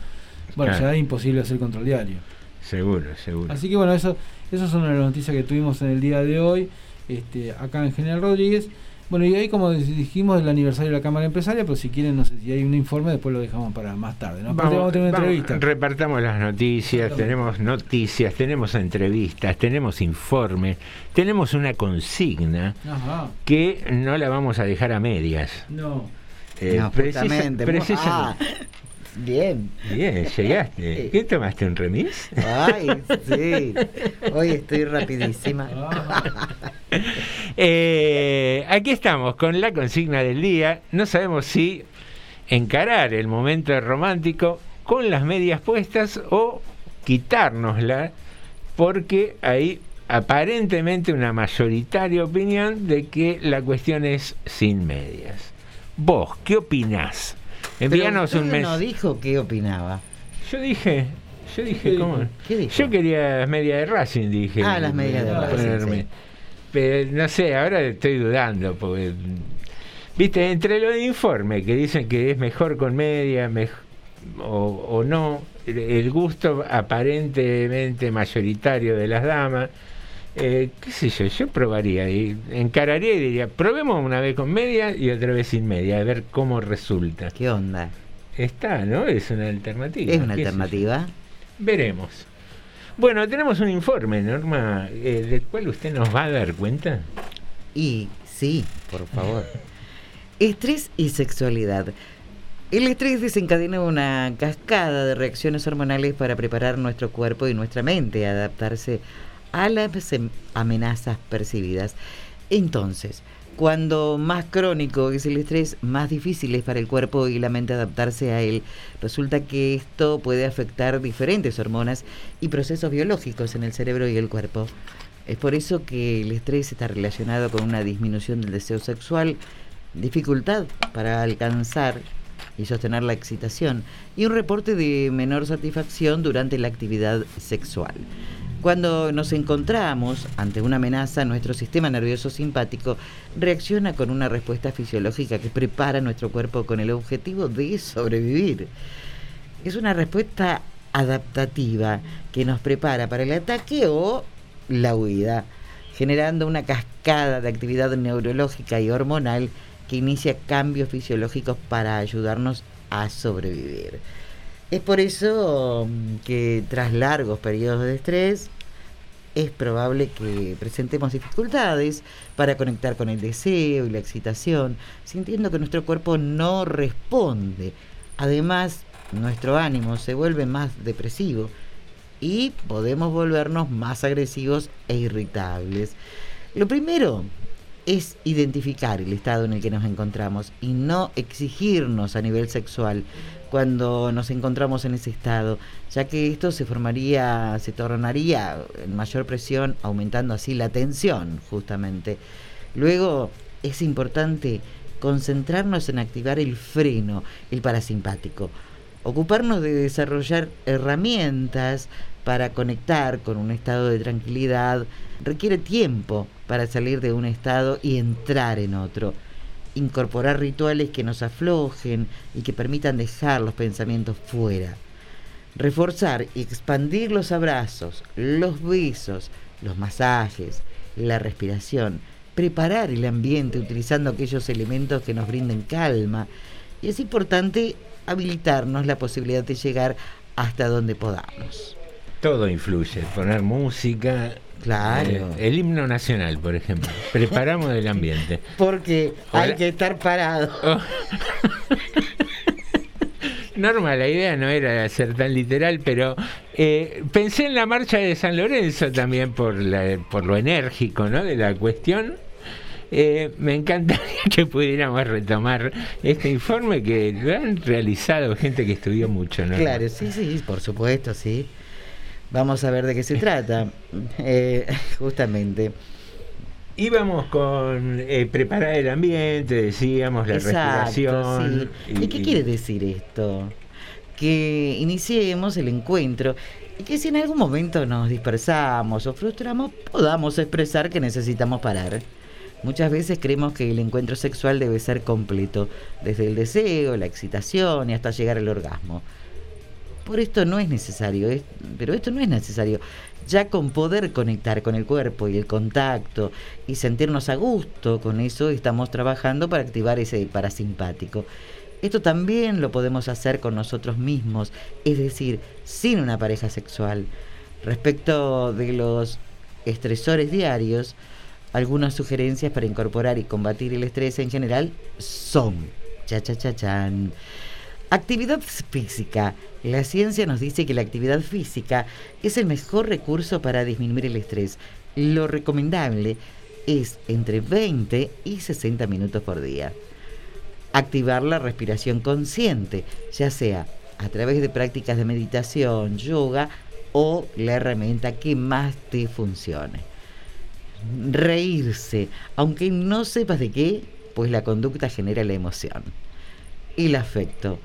bueno, Claro. ya es imposible hacer control diario. Seguro, seguro. Así que bueno, eso, eso es una de las noticias que tuvimos en el día de hoy, este, acá en General Rodríguez. Bueno, y hoy, como dijimos, el aniversario de la Cámara Empresaria, pero si quieren, no sé si hay un informe, después lo dejamos para más tarde. ¿no? Aparte vamos a tener una vamos, entrevista. repartamos las noticias, tenemos noticias, tenemos entrevistas, tenemos informes, tenemos una consigna Ajá. que no la vamos a dejar a medias. No. Eh, No, precisa- justamente. precisa- Ah, bien. Bien, llegaste. (laughs) ¿Qué tomaste un remis? Ay, sí. Hoy estoy rapidísima. (laughs) Eh, aquí estamos con la consigna del día. No sabemos si encarar el momento romántico con las medias puestas o quitárnosla, porque hay aparentemente una mayoritaria opinión de que la cuestión es sin medias. vos, ¿qué opinás? Envíanos Pero un mes. no dijo qué opinaba. Yo dije, yo dije, ¿Qué ¿cómo? ¿Qué dijo? Yo quería las medias de Racing, dije. Ah, las medias de Racing, sí. Pero no sé, ahora estoy dudando, porque. Viste, entre los informes que dicen que es mejor con media mej- o, o no, el gusto aparentemente mayoritario de las damas, eh, qué sé yo, yo probaría, y encararía y diría, probemos una vez con media y otra vez sin media, a ver cómo resulta. ¿Qué onda? Está, ¿no? Es una alternativa. ¿Es una alternativa? Veremos. Bueno, tenemos un informe, Norma, eh, del cual usted nos va a dar cuenta. Y sí, por favor. (laughs) Estrés y sexualidad. El estrés desencadena una cascada de reacciones hormonales para preparar nuestro cuerpo y nuestra mente a adaptarse a las em- amenazas percibidas. Entonces, cuando más crónico es el estrés, más difícil es para el cuerpo y la mente adaptarse a él. Resulta que esto puede afectar diferentes hormonas y procesos biológicos en el cerebro y el cuerpo. Es por eso que el estrés está relacionado con una disminución del deseo sexual, dificultad para alcanzar y sostener la excitación y un reporte de menor satisfacción durante la actividad sexual. Cuando nos encontramos ante una amenaza, nuestro sistema nervioso simpático reacciona con una respuesta fisiológica que prepara nuestro cuerpo con el objetivo de sobrevivir. Es una respuesta adaptativa que nos prepara para el ataque o la huida, generando una cascada de actividad neurológica y hormonal que inicia cambios fisiológicos para ayudarnos a sobrevivir. Es por eso mm, que tras largos periodos de estrés es probable que presentemos dificultades para conectar con el deseo y la excitación, sintiendo que nuestro cuerpo no responde. Además, nuestro ánimo se vuelve más depresivo y podemos volvernos más agresivos e irritables. Lo primero es identificar el estado en el que nos encontramos y no exigirnos a nivel sexual cuando nos encontramos en ese estado, ya que esto se formaría, se tornaría en mayor presión, aumentando así la tensión, justamente. Luego es importante concentrarnos en activar el freno, el parasimpático, ocuparnos de desarrollar herramientas para conectar con un estado de tranquilidad requiere tiempo para salir de un estado y entrar en otro. Incorporar rituales que nos aflojen y que permitan dejar los pensamientos fuera. Reforzar y expandir los abrazos, los besos, los masajes, la respiración. Preparar el ambiente utilizando aquellos elementos que nos brinden calma. Y es importante habilitarnos la posibilidad de llegar hasta donde podamos. Todo influye, poner música. Claro. eh, el himno nacional, por ejemplo. (laughs) Preparamos el ambiente. Porque hay que estar parado. Oh. (laughs) Norma, la idea no era ser tan literal, pero eh, pensé en la marcha de San Lorenzo también por, la- por lo enérgico ¿no? de la cuestión. Eh, me encantaría (laughs) que pudiéramos retomar este informe que lo han realizado gente que estudió mucho. ¿no? Claro, sí, sí, por supuesto, sí. Vamos a ver de qué se trata. (laughs) Eh, justamente. Íbamos con eh, preparar el ambiente, decíamos, la Exacto, respiración. sí. ¿Y qué quiere decir esto? Que iniciemos el encuentro y que si en algún momento nos dispersamos o frustramos, podamos expresar que necesitamos parar. Muchas veces creemos que el encuentro sexual debe ser completo, desde el deseo, la excitación y hasta llegar al orgasmo. Por esto no es necesario, es- pero esto no es necesario. Ya con poder conectar con el cuerpo y el contacto y sentirnos a gusto con eso, estamos trabajando para activar ese parasimpático. Esto también lo podemos hacer con nosotros mismos, es decir, sin una pareja sexual. Respecto de los estresores diarios, algunas sugerencias para incorporar y combatir el estrés en general son, cha cha cha chan, Actividad física. La ciencia nos dice que la actividad física es el mejor recurso para disminuir el estrés. Lo recomendable es entre 20 y 60 minutos por día. Activar la respiración consciente, ya sea a través de prácticas de meditación, yoga o la herramienta que más te funcione. Reírse, aunque no sepas de qué, pues la conducta genera la emoción. El afecto,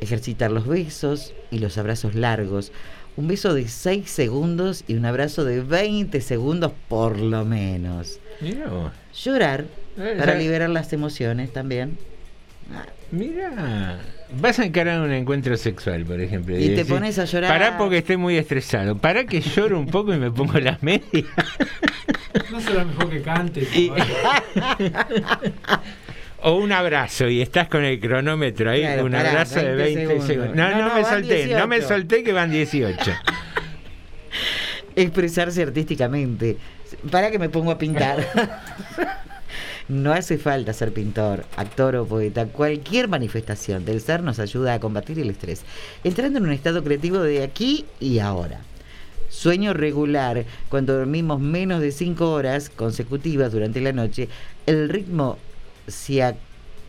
ejercitar los besos y los abrazos largos. Un beso de 6 segundos y un abrazo de 20 segundos por lo menos. Llorar Eh, para ya- liberar las emociones también. Mira, vas a encarar un encuentro sexual, por ejemplo. Y te decís, pones a llorar. Pará porque estoy muy estresado. Pará que lloro un poco y me pongo las medias. (laughs) No será mejor que cante. Y- (laughs) o un abrazo y estás con el cronómetro ahí, Claro, un pará, abrazo de 20 segundos. segundos. No, No, me solté, no me 18. solté que van 18. (laughs) Expresarse artísticamente. Para que me pongo a pintar. (laughs) No hace falta ser pintor, actor o poeta. Cualquier manifestación del ser nos ayuda a combatir el estrés, entrando en un estado creativo de aquí y ahora. Sueño regular, cuando dormimos menos de 5 horas consecutivas durante la noche, el ritmo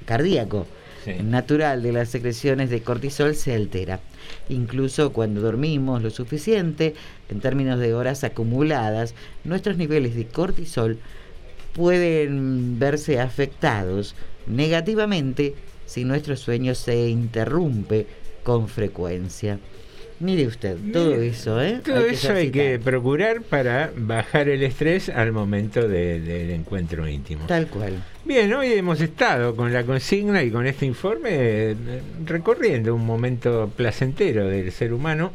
cardíaco natural de las secreciones de cortisol se altera. Incluso cuando dormimos lo suficiente, en términos de horas acumuladas, nuestros niveles de cortisol pueden verse afectados negativamente si nuestro sueño se interrumpe con frecuencia. Mire usted, todo Mire, eso, ¿eh? Todo Hay eso hay que procurar para bajar el estrés al momento de- del encuentro íntimo. Tal cual. Bien, hoy hemos estado con la consigna y con este informe eh, recorriendo un momento placentero del ser humano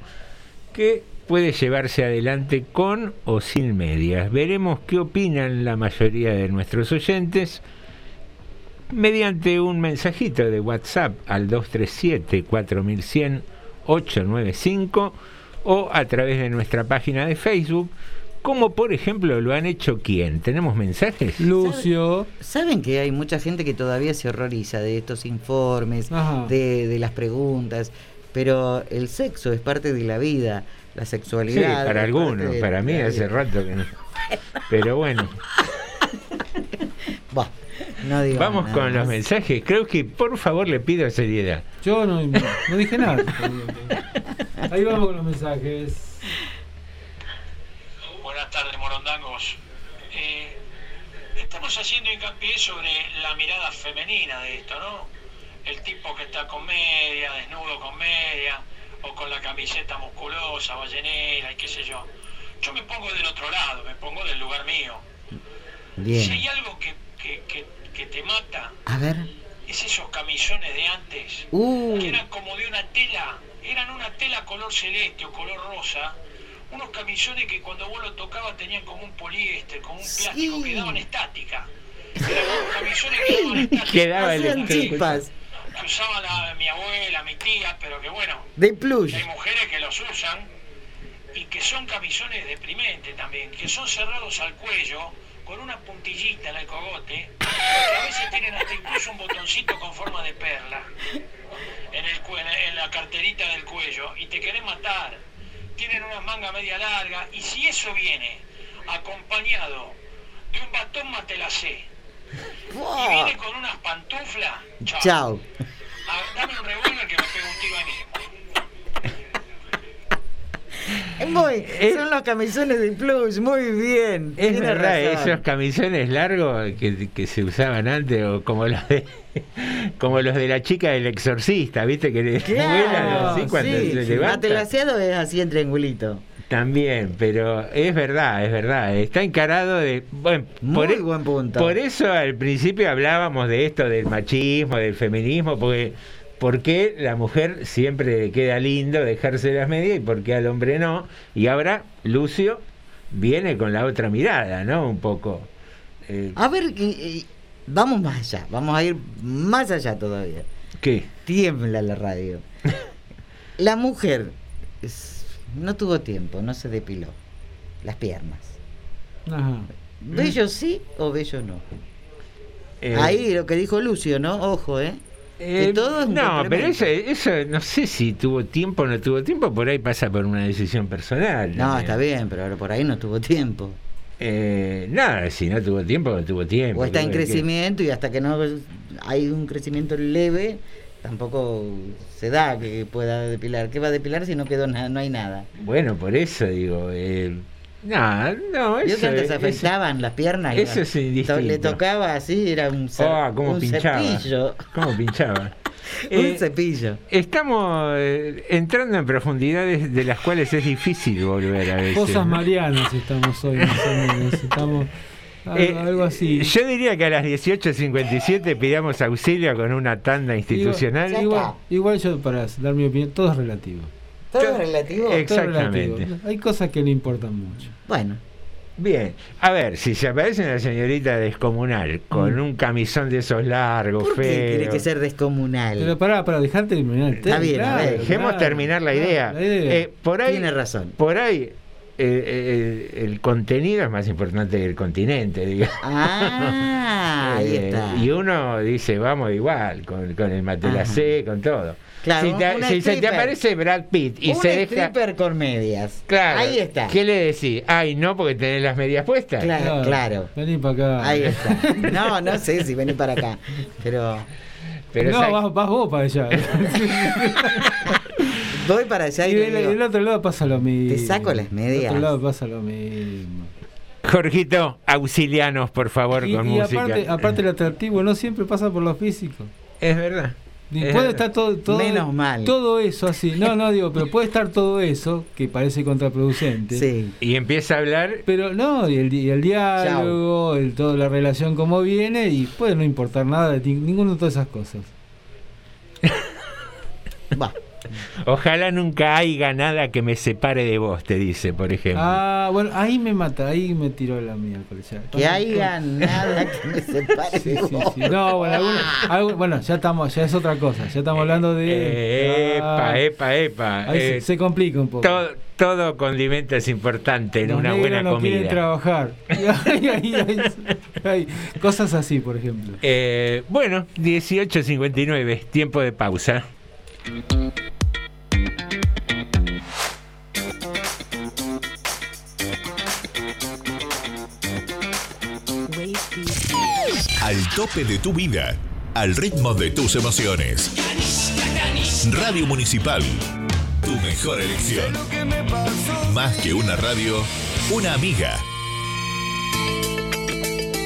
que puede llevarse adelante con o sin medias. Veremos qué opinan la mayoría de nuestros oyentes mediante un mensajito de WhatsApp al 237-4100-895 o a través de nuestra página de Facebook, como por ejemplo lo han hecho quién. ¿Tenemos mensajes? Lucio. Saben que hay mucha gente que todavía se horroriza de estos informes, de, de las preguntas, pero el sexo es parte de la vida, la Sí, sexualidad. para es algunos, para mí hace rato que no. Pero bueno, (laughs) no digo vamos nada con los mensajes. Creo que por favor le pido seriedad. Yo no, no dije nada. Ahí vamos con los mensajes. Buenas tardes, morondangos. Eh, estamos haciendo hincapié sobre la mirada femenina de esto, ¿no? El tipo que está con media, desnudo con media, o con la camiseta musculosa, ballenera y qué sé yo. Yo me pongo del otro lado, me pongo del lugar mío. Bien. Si hay algo que, que, que, que te mata, A ver. es esos camisones de antes, Uh. que eran como de una tela, eran una tela color celeste o color rosa, unos camisones que cuando vos lo tocabas tenían como un poliéster, como un plástico que daban estática. Eran como camisones que daban (laughs) estática. Que- chispas Que usaba la- mi abuela, mi tía, pero que bueno, de plush. hay mujeres que los usan y que son camisones deprimentes también, que son cerrados al cuello con una puntillita en el cogote, que a veces tienen hasta incluso un botoncito con forma de perla en, el, en la carterita del cuello y te querés matar. Tienen una manga media larga y si eso viene acompañado de un batón matelacé y viene con unas pantuflas, chao. Chao. Ah, Dame un revólver que me pego un tiro ahí mismo. Muy, Eh, son los camisones de plush, muy bien. Es verdad, razón. esos camisones largos que, que se usaban antes, o como los de (laughs) como los de la chica del exorcista, ¿viste? Que Claro, así cuando sí, se levanta. Matelaseado es así en triangulito. También, pero es verdad, es verdad. Está encarado de. Bueno, Muy por, e- buen punto. por eso al principio hablábamos de esto del machismo, del feminismo, porque ¿por qué la mujer siempre le queda lindo dejarse las medias y por qué al hombre no? Y ahora Lucio viene con la otra mirada, ¿no? Un poco. Eh, A ver, eh, vamos más allá, vamos a ir más allá todavía. ¿Qué? Tiembla la radio. (laughs) La mujer es- no tuvo tiempo, no se depiló las piernas. Ajá. ¿Bello sí o bello no? Eh, Ahí lo que dijo Lucio, ¿no? Ojo, ¿eh? Eh, que no, pero eso, eso no sé si tuvo tiempo o no tuvo tiempo, por ahí pasa por una decisión personal. No, también. está bien, pero ahora por ahí no tuvo tiempo. Eh, nada, si no tuvo tiempo, no tuvo tiempo. O está en que- crecimiento y hasta que no hay un crecimiento leve, tampoco se da que pueda depilar. ¿Qué va a depilar si no quedó nada, no hay nada? Bueno, por eso digo, eh, No, no, eso que antes afectaban las piernas. eso ¿no? es indistinto. Le tocaba así, era un, cer- Ah, cómo un pinchaba. cepillo. ¿Cómo pinchaba? (laughs) Un Eh, cepillo. Estamos eh, entrando en profundidades de las cuales es difícil volver a veces. Cosas marianas estamos hoy, más o menos. Estamos (laughs) algo, Eh, algo así. Yo diría que a las 18.57 pidamos auxilio con una tanda institucional. Igual, igual, igual yo, para dar mi opinión, todo es relativo. ¿Todo es relativo? Exactamente. relativo. Hay cosas que no importan mucho. Bueno, Bien, a ver, si se aparece una señorita descomunal con un camisón de esos largos, Mm. ¿por qué tiene feos. que ser descomunal? Pero pará, para dejar terminar el tema. Está bien, a claro, ver. Dejemos claro, terminar la claro, idea. la idea. Eh, por ahí, Tiene razón. por ahí eh, eh, el contenido es más importante que el continente, digamos. Ah, ahí (laughs) Eh, está. Y uno dice, vamos igual, con, con el Matelacé, con todo. Claro, si te- si se te stripper. aparece Brad Pitt y un se deja. stripper con medias. Claro, Ahí está. ¿Qué le decís? Ay, no, porque tenés las medias puestas. Claro, claro. Vení para acá. Ahí está. No, no sé si vení para acá. Pero Pero no, vas, vas vos para allá. (laughs) voy para allá y, y le del, digo, del otro lado pasa lo mismo. Te saco las medias. Del otro lado pasa lo mismo. Jorgito, auxilianos, por favor, Y, con y música. aparte, aparte el atractivo no siempre pasa por lo físico. Es verdad. Y Es puede estar todo, todo, Menos mal. todo eso así. No, no digo, pero puede estar todo eso que parece contraproducente. Sí. Y empieza a hablar. Pero no, y el, di- y el diálogo, el, toda la relación como viene, y puede no importar nada de ti- ninguna de todas esas cosas. Ojalá nunca haya nada que me separe de vos, te dice, por ejemplo. Ah, bueno, ahí me mata, ahí me tiró la miércoles. ya. Que haya nada que me separe Sí, de sí, vos. sí. No, bueno, alguna- bueno, ya estamos, ya es otra cosa. Ya estamos hablando de. Eh, epa, Ah, epa, epa. ahí se, Eh, se complica un poco. todo, todo condimento es importante en Los una buena no quieren comida. trabajar. (laughs) (laughs) Ay, ay, ay, ay. Cosas así, por ejemplo. Eh, bueno, 18.59, tiempo de pausa. Al tope de tu vida, al ritmo de tus emociones. Radio Municipal, tu mejor elección. Más que una radio, una amiga.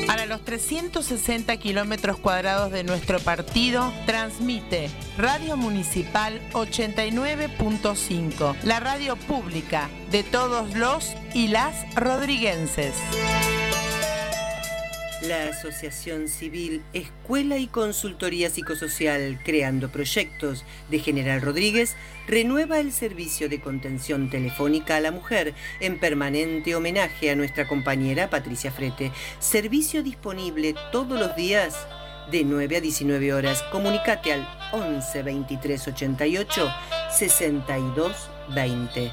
Para los 360 kilómetros cuadrados de nuestro partido, transmite Radio Municipal 89.5, la radio pública de todos los y las rodriguenses. La Asociación Civil Escuela y Consultoría Psicosocial Creando Proyectos de General Rodríguez renueva el servicio de contención telefónica a la mujer en permanente homenaje a nuestra compañera Patricia Frete. Servicio disponible todos los días de 9 a 19 horas. Comunicate al 11 23 88 62 20.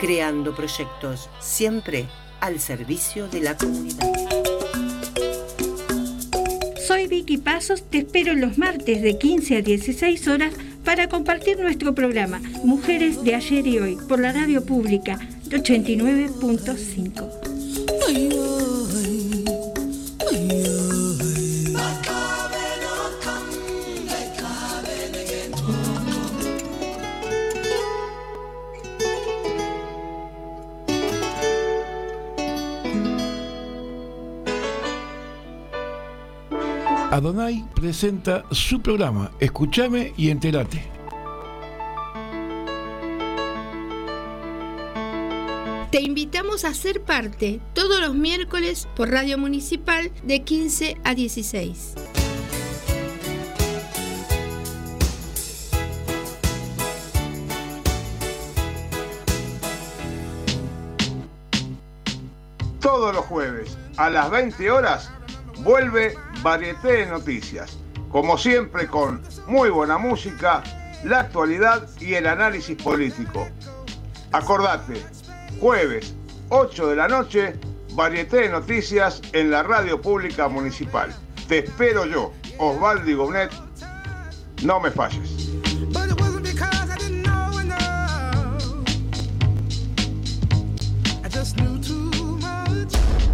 Creando proyectos siempre al servicio de la comunidad. Vicky Pasos, te espero los martes de 15 a 16 horas para compartir nuestro programa Mujeres de ayer y hoy por la radio pública de 89.5. Adonai presenta su programa Escúchame y entérate. Te invitamos a ser parte todos los miércoles por Radio Municipal de 15 a 16. Todos los jueves a las 20 horas vuelve Varieté de Noticias. Como siempre con muy buena música, la actualidad y el análisis político. Acordate, jueves 8 de la noche, Varieté de Noticias en la radio pública municipal. Te espero yo, Osvaldo Gobnet. No me falles.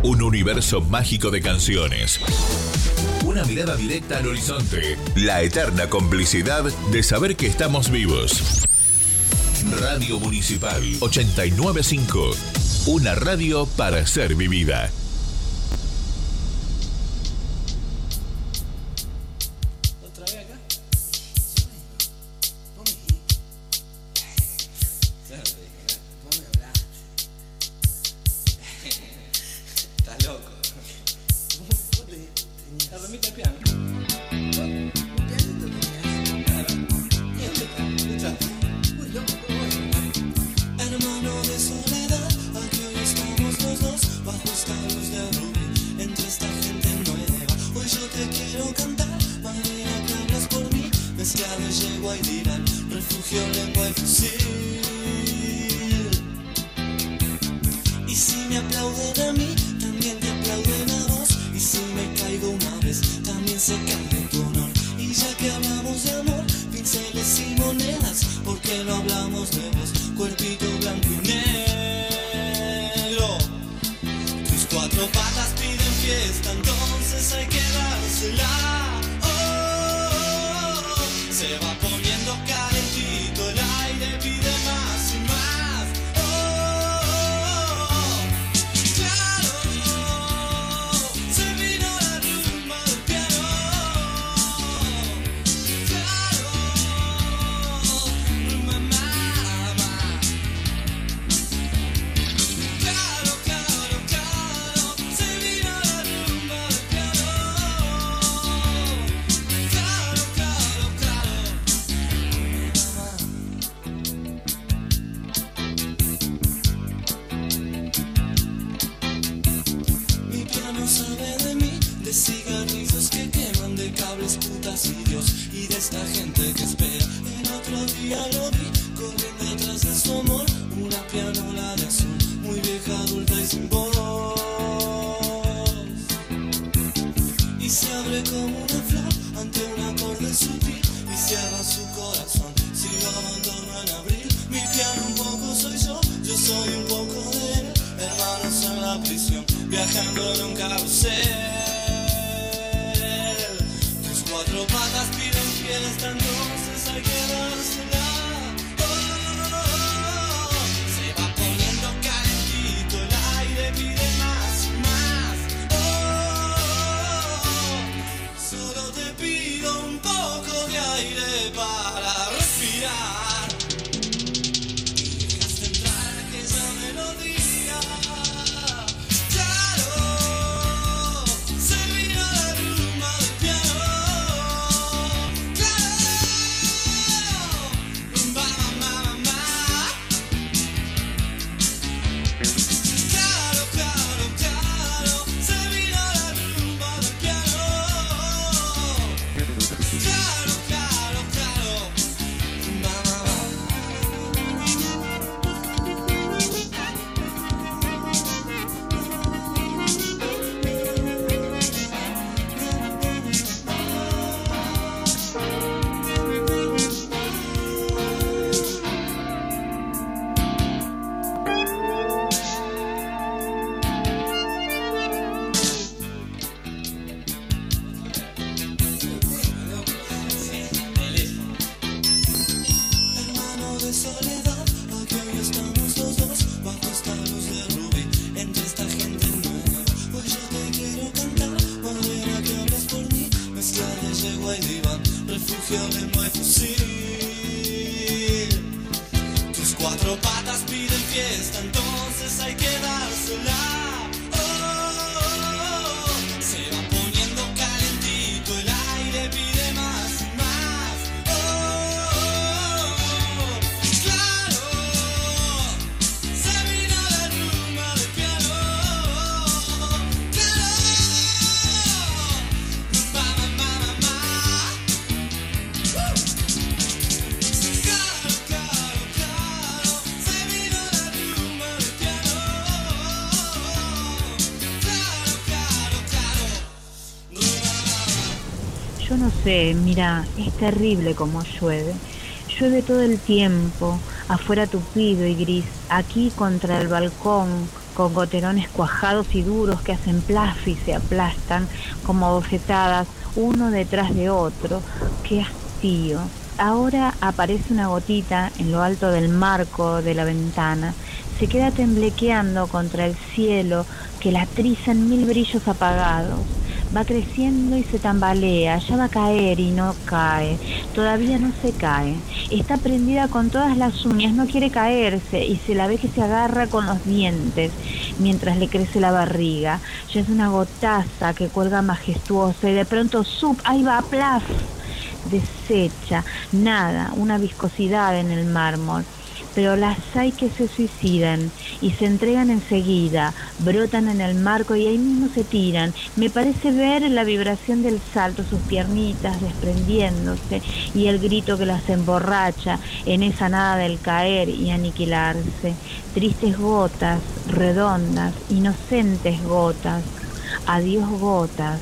Un universo mágico de canciones. Una mirada directa al horizonte. La eterna complicidad de saber que estamos vivos. Radio Municipal 895. Una radio para ser vivida. mira, es terrible como llueve. Llueve todo el tiempo, afuera tupido y gris, aquí contra el balcón, con goterones cuajados y duros que hacen plaf y se aplastan como bofetadas uno detrás de otro. ¡Qué hastío! Ahora aparece una gotita en lo alto del marco de la ventana. Se queda temblequeando contra el cielo que la triza en mil brillos apagados Va creciendo y se tambalea, ya va a caer y no cae, todavía no se cae. Está prendida con todas las uñas, no quiere caerse y se la ve que se agarra con los dientes mientras le crece la barriga. Ya es una gotaza que cuelga majestuosa y de pronto sub, ahí va, plaf, deshecha, nada, una viscosidad en el mármol pero las hay que se suicidan y se entregan enseguida, brotan en el marco y ahí mismo se tiran. Me parece ver la vibración del salto, sus piernitas desprendiéndose y el grito que las emborracha en esa nada del caer y aniquilarse. Tristes gotas, redondas, inocentes gotas. Adiós gotas,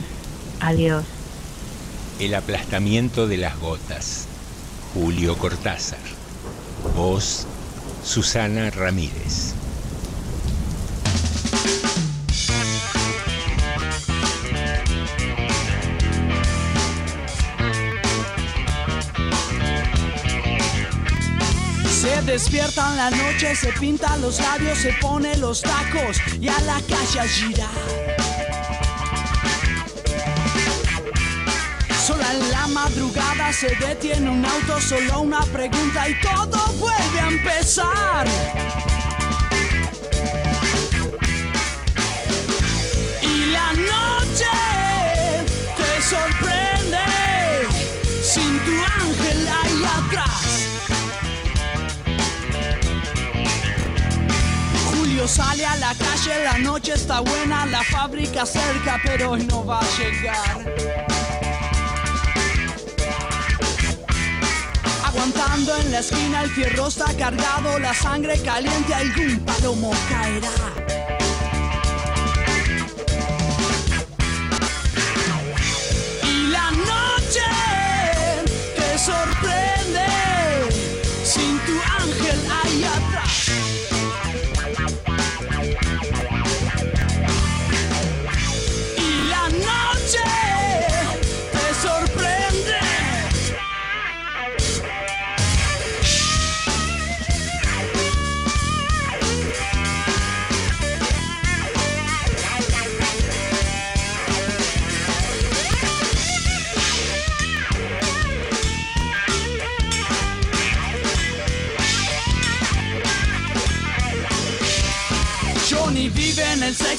adiós. El aplastamiento de las gotas. Julio Cortázar. Voz Susana Ramírez. Se despierta en la noche, se pinta los labios, se pone los tacos y a la calle a. En la madrugada se detiene un auto, solo una pregunta y todo vuelve a empezar. Y la noche te sorprende sin tu ángel ahí atrás. Julio sale a la calle, la noche está buena, la fábrica cerca, pero hoy no va a llegar. Aguantando en la esquina el fierro está cargado, la sangre caliente, algún palomo caerá.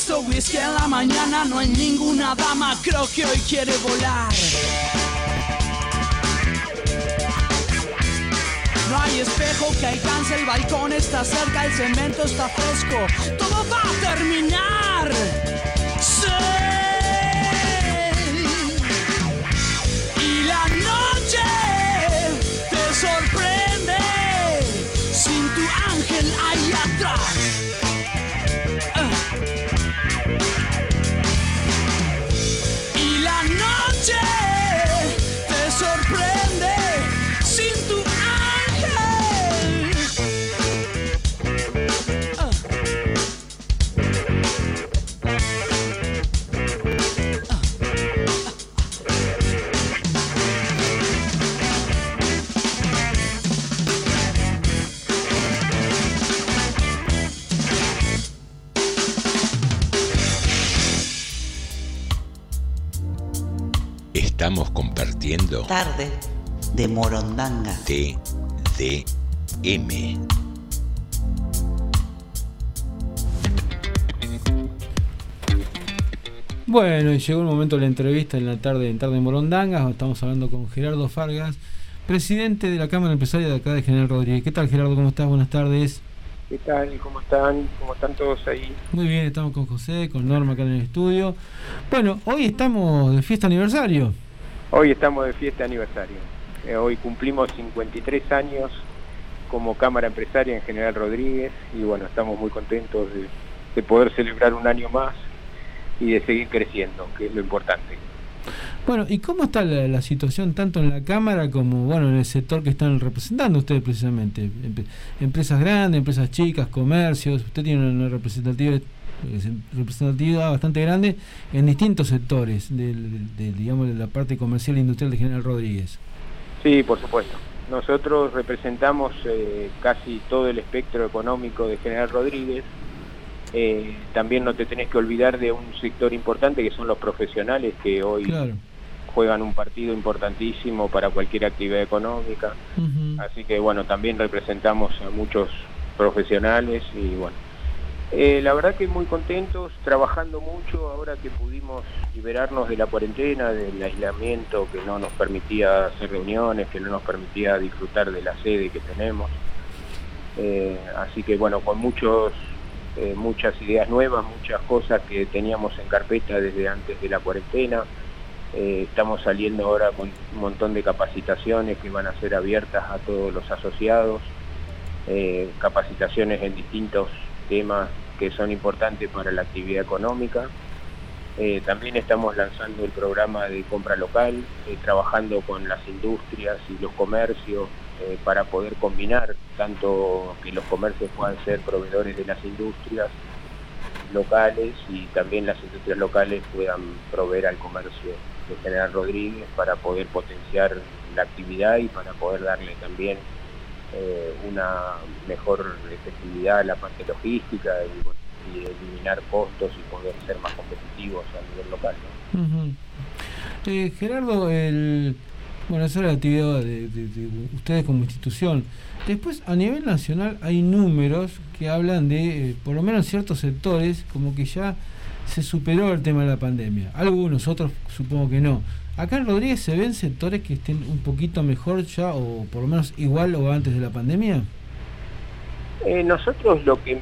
En el sexto whisky en la mañana, no hay ninguna dama, creo que hoy quiere volar. No hay espejo que alcance el balcón, está cerca, el cemento está fresco, todo va a terminar. Tarde de Morondanga. TDM. Bueno, y llegó el momento de la entrevista en la tarde, en tarde de Morondanga. Estamos hablando con Gerardo Fargas, presidente de la Cámara Empresaria de acá de General Rodríguez. ¿Qué tal, Gerardo? ¿Cómo estás? Buenas tardes. ¿Qué tal? ¿Cómo están? ¿Cómo están todos ahí? Muy bien, estamos con José, con Norma acá en el estudio. Bueno, hoy estamos de fiesta aniversario. Hoy estamos de fiesta aniversario. Eh, hoy cumplimos 53 años como Cámara Empresaria en General Rodríguez y bueno, estamos muy contentos de, de poder celebrar un año más y de seguir creciendo, que es lo importante. Bueno, ¿y cómo está la, la situación tanto en la Cámara como bueno en el sector que están representando ustedes precisamente? Empresas grandes, empresas chicas, comercios. Usted tiene una representatividad, representatividad bastante grande en distintos sectores del- del- digamos, de la parte comercial e industrial de General Rodríguez. Sí, por supuesto. nosotros representamos eh, casi todo el espectro económico de General Rodríguez. Eh, también no te tenés que olvidar de un sector importante que son los profesionales que hoy juegan un partido importantísimo para cualquier actividad económica. Así que bueno, también representamos a muchos profesionales y bueno, eh, la verdad que muy contentos, trabajando mucho ahora que pudimos liberarnos de la cuarentena, del aislamiento que no nos permitía hacer reuniones, que no nos permitía disfrutar de la sede que tenemos. Eh, así que bueno, con muchos, eh, muchas ideas nuevas, muchas cosas que teníamos en carpeta desde antes de la cuarentena. estamos saliendo ahora con un montón de capacitaciones que van a ser abiertas a todos los asociados, capacitaciones en distintos temas que son importantes para la actividad económica. Eh, también estamos lanzando el programa de compra local, eh, trabajando con las industrias y los comercios eh, para poder combinar tanto que los comercios puedan ser proveedores de las industrias locales y también las industrias locales puedan proveer al comercio de General Rodríguez para poder potenciar la actividad y para poder darle también eh, una mejor efectividad en la parte logística y, eliminar costos y poder ser más competitivos a nivel local. Eh, Gerardo, el, bueno, esa es la actividad de, ustedes como institución. Después, a nivel nacional, hay números que hablan de, eh, por lo menos ciertos sectores, como que ya se superó el tema de la pandemia. Algunos, otros supongo que no. Acá en Rodríguez se ven sectores que estén un poquito mejor ya, o por lo menos igual o antes de la pandemia. Eh, nosotros lo que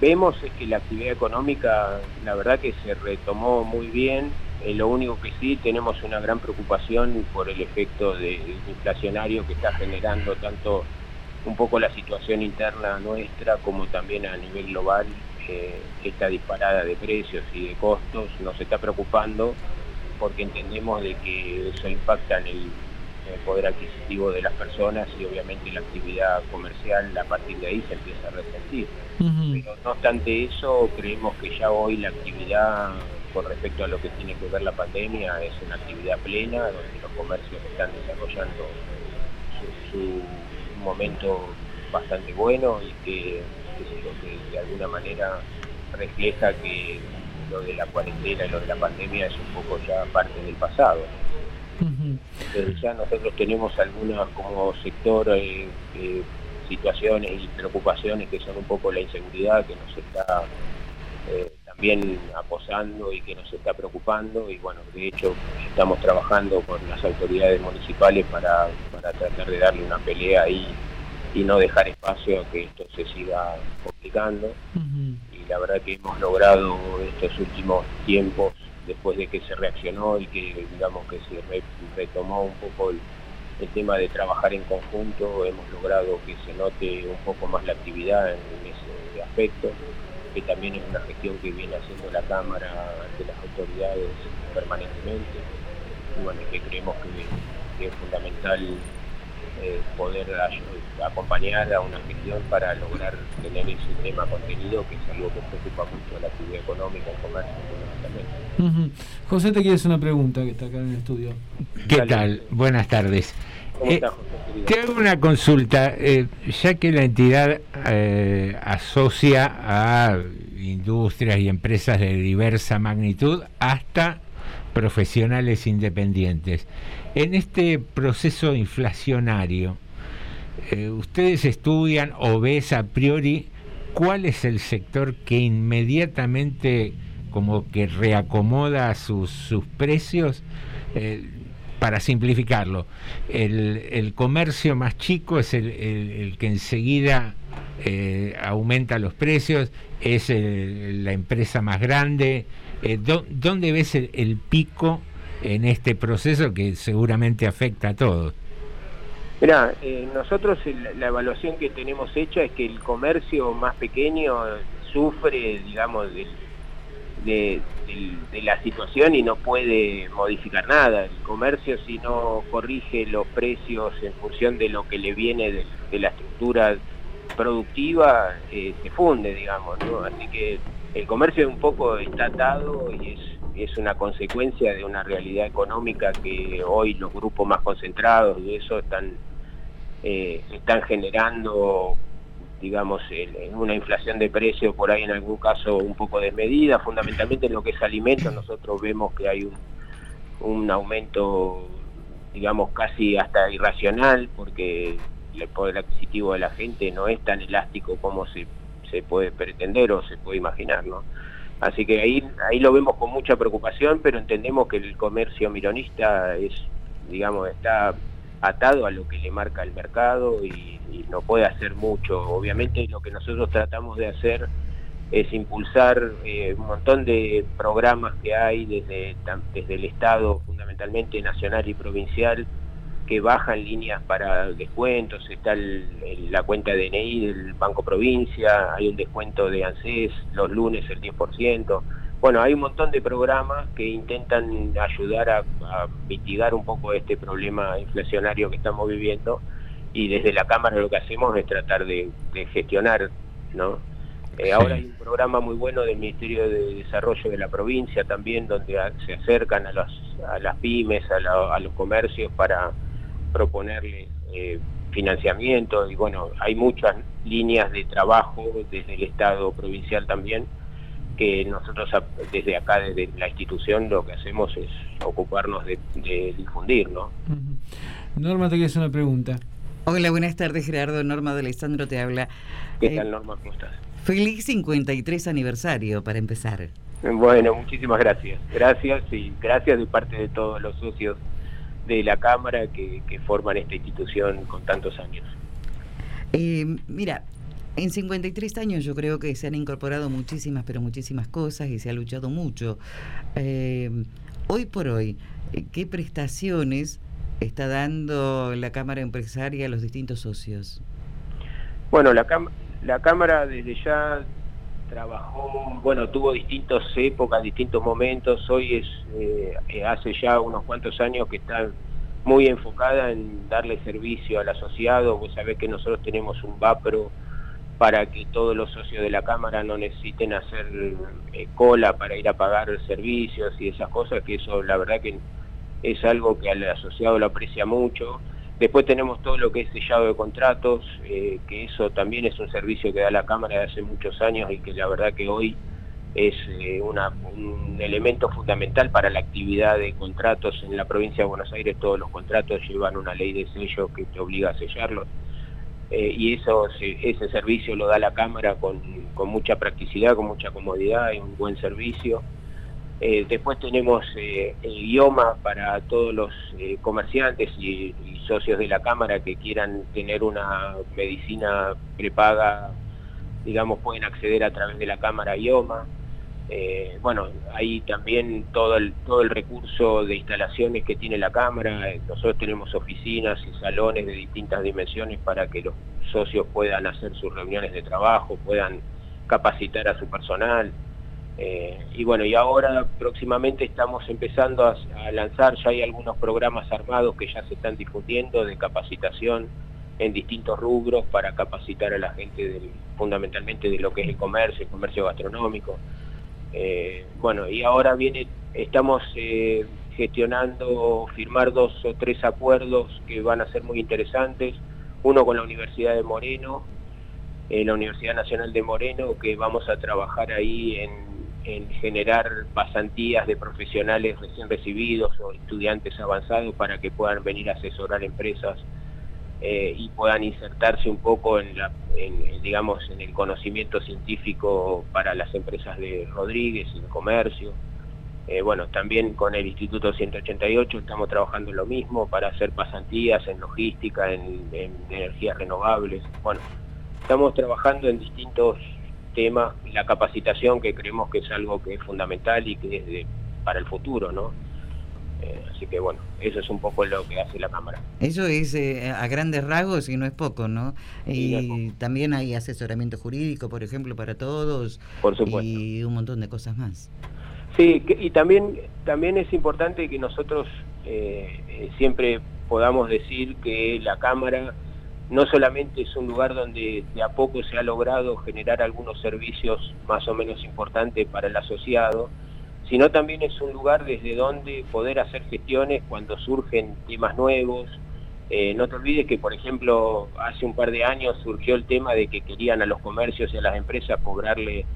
vemos es que la actividad económica, la verdad que se retomó muy bien. Eh, lo único que sí tenemos una gran preocupación por el efecto de, inflacionario que está generando tanto un poco la situación interna nuestra como también a nivel global. Eh, esta disparada de precios y de costos nos está preocupando porque entendemos de que eso impacta en el, poder adquisitivo de las personas y obviamente la actividad comercial a partir de ahí se empieza a resentir. Pero no obstante eso, creemos que ya hoy la actividad con respecto a lo que tiene que ver la pandemia es una actividad plena, donde los comercios están desarrollando su, momento bastante bueno y que, que de alguna manera refleja que lo de la cuarentena y lo de la pandemia es un poco ya parte del pasado. Entonces ya nosotros tenemos algunas como sector eh, eh, situaciones y preocupaciones que son un poco la inseguridad que nos está eh, también aposando y que nos está preocupando. Y bueno, de hecho estamos trabajando con las autoridades municipales para, para tratar de darle una pelea ahí y no dejar espacio a que esto se siga complicando la verdad que hemos logrado estos últimos tiempos, después de que se reaccionó y que digamos que se retomó un poco el, tema de trabajar en conjunto, hemos logrado que se note un poco más la actividad en, ese aspecto, que también es una gestión que viene haciendo la Cámara ante las autoridades permanentemente, y que creemos que es fundamental eh, poder acompañar a una gestión para lograr tener ese tema contenido, que es algo que preocupa mucho a la actividad económica, el comercio también. José, te quieres una pregunta que está acá en el estudio. ¿Qué tal? Buenas tardes. Eh, te hago una consulta, eh, ya que la entidad asocia a industrias y empresas de diversa magnitud hasta profesionales independientes. En este proceso inflacionario, eh, ¿ustedes estudian o ves a priori cuál es el sector que inmediatamente como que reacomoda sus, sus precios? Eh, para simplificarlo, el, comercio más chico es el, que enseguida eh, aumenta los precios, es la empresa más grande. ¿Dónde ves el pico en este proceso que seguramente afecta a todos? Mira, eh, nosotros la evaluación que tenemos hecha es que el comercio más pequeño sufre, digamos, de, la situación y no puede modificar nada. El comercio si no corrige los precios en función de lo que le viene de, la estructura productiva, eh, se funde, digamos, ¿no? Así que el comercio un poco está atado y es es una consecuencia de una realidad económica que hoy los grupos más concentrados y eso están eh, están generando digamos, en una inflación de precios por ahí en algún caso un poco desmedida, fundamentalmente en lo que es alimentos nosotros vemos que hay un, un aumento, digamos, casi hasta irracional, porque el poder adquisitivo de la gente no es tan elástico como se, se puede pretender o se puede imaginar, ¿no? Así que ahí, ahí lo vemos con mucha preocupación, pero entendemos que el comercio mironista es, digamos, está atado a lo que le marca el mercado y, no puede hacer mucho. Obviamente lo que nosotros tratamos de hacer es impulsar eh, un montón de programas que hay desde, desde el Estado, fundamentalmente nacional y provincial, que bajan líneas para descuentos, está la cuenta de DNI del Banco Provincia, hay un descuento de ANSES, los lunes el 10%. Bueno, hay un montón de programas que intentan ayudar a, mitigar un poco este problema inflacionario que estamos viviendo y desde la Cámara lo que hacemos es tratar de, gestionar, ¿no? Eh, ahora hay un programa muy bueno del Ministerio de Desarrollo de la provincia también, donde se acercan a, a las pymes, a los comercios para proponerle eh, financiamiento y bueno, hay muchas líneas de trabajo desde el Estado provincial también que nosotros desde acá, desde la institución, lo que hacemos es ocuparnos de, difundir, ¿no? Norma, te quieres una pregunta. Hola, buenas tardes, Gerardo. Norma de Alessandro te habla. ¿Qué eh, tal, Norma? ¿Cómo estás? Feliz 53 aniversario, para empezar. Bueno, muchísimas gracias. Gracias y gracias de parte de todos los socios de la Cámara que, forman esta institución con tantos años. Eh, mira, en 53 años yo creo que se han incorporado muchísimas, pero muchísimas cosas y se ha luchado mucho. Eh, hoy por hoy, eh, ¿qué prestaciones está dando la Cámara Empresaria a los distintos socios? Bueno, la, la Cámara desde ya trabajó, bueno, tuvo distintas épocas, distintos momentos, hoy es, eh, hace ya unos cuantos años que está muy enfocada en darle servicio al asociado, vos sabés que nosotros tenemos un VAPRO para que todos los socios de la Cámara no necesiten hacer eh, cola para ir a pagar servicios y esas cosas, que eso la verdad que es algo que al asociado lo aprecia mucho. Después tenemos todo lo que es sellado de contratos, eh, que eso también es un servicio que da la Cámara de hace muchos años y que la verdad que hoy es eh, un elemento fundamental para la actividad de contratos en la provincia de Buenos Aires. Todos los contratos llevan una ley de sello que te obliga a sellarlos. Eh, y eso, ese servicio lo da la Cámara con, con mucha practicidad, con mucha comodidad y un buen servicio. Eh, después tenemos eh, el idioma para todos los eh, comerciantes y, socios de la Cámara que quieran tener una medicina prepaga, digamos, pueden acceder a través de la Cámara IOMA. bueno, hay también todo el, todo el recurso de instalaciones que tiene la Cámara. Nosotros tenemos oficinas y salones de distintas dimensiones para que los socios puedan hacer sus reuniones de trabajo, puedan capacitar a su personal. Eh, y bueno, y ahora próximamente estamos empezando a, lanzar, ya hay algunos programas armados que ya se están difundiendo de capacitación en distintos rubros para capacitar a la gente fundamentalmente de lo que es el comercio, el comercio gastronómico. Eh, bueno, y ahora viene, estamos eh, gestionando, firmar dos o tres acuerdos que van a ser muy interesantes, uno con la Universidad de Moreno, la Universidad Nacional de Moreno, que vamos a trabajar ahí en en generar pasantías de profesionales recién recibidos o estudiantes avanzados para que puedan venir a asesorar empresas eh, y puedan insertarse un poco en, la, digamos, en el conocimiento científico para las empresas de Rodríguez de comercio. Eh, bueno, también con el Instituto 188 estamos trabajando lo mismo para hacer pasantías en logística, en energías renovables. Bueno, estamos trabajando en distintos tema, la capacitación que creemos que es algo que es fundamental y que es para el futuro, ¿no? Eh, así que bueno, eso es un poco lo que hace la Cámara. Eso es eh, a grandes rasgos y no es poco, ¿no? Y, también hay asesoramiento jurídico, por ejemplo, para todos. Por supuesto. Y un montón de cosas más. Sí, y también, también es importante que nosotros eh, siempre podamos decir que la Cámara no solamente es un lugar donde de a poco se ha logrado generar algunos servicios más o menos importantes para el asociado, sino también es un lugar desde donde poder hacer gestiones cuando surgen temas nuevos, Eh, no te olvides que, por ejemplo, hace un par de años surgió el tema de que querían a los comercios y a las empresas cobrarle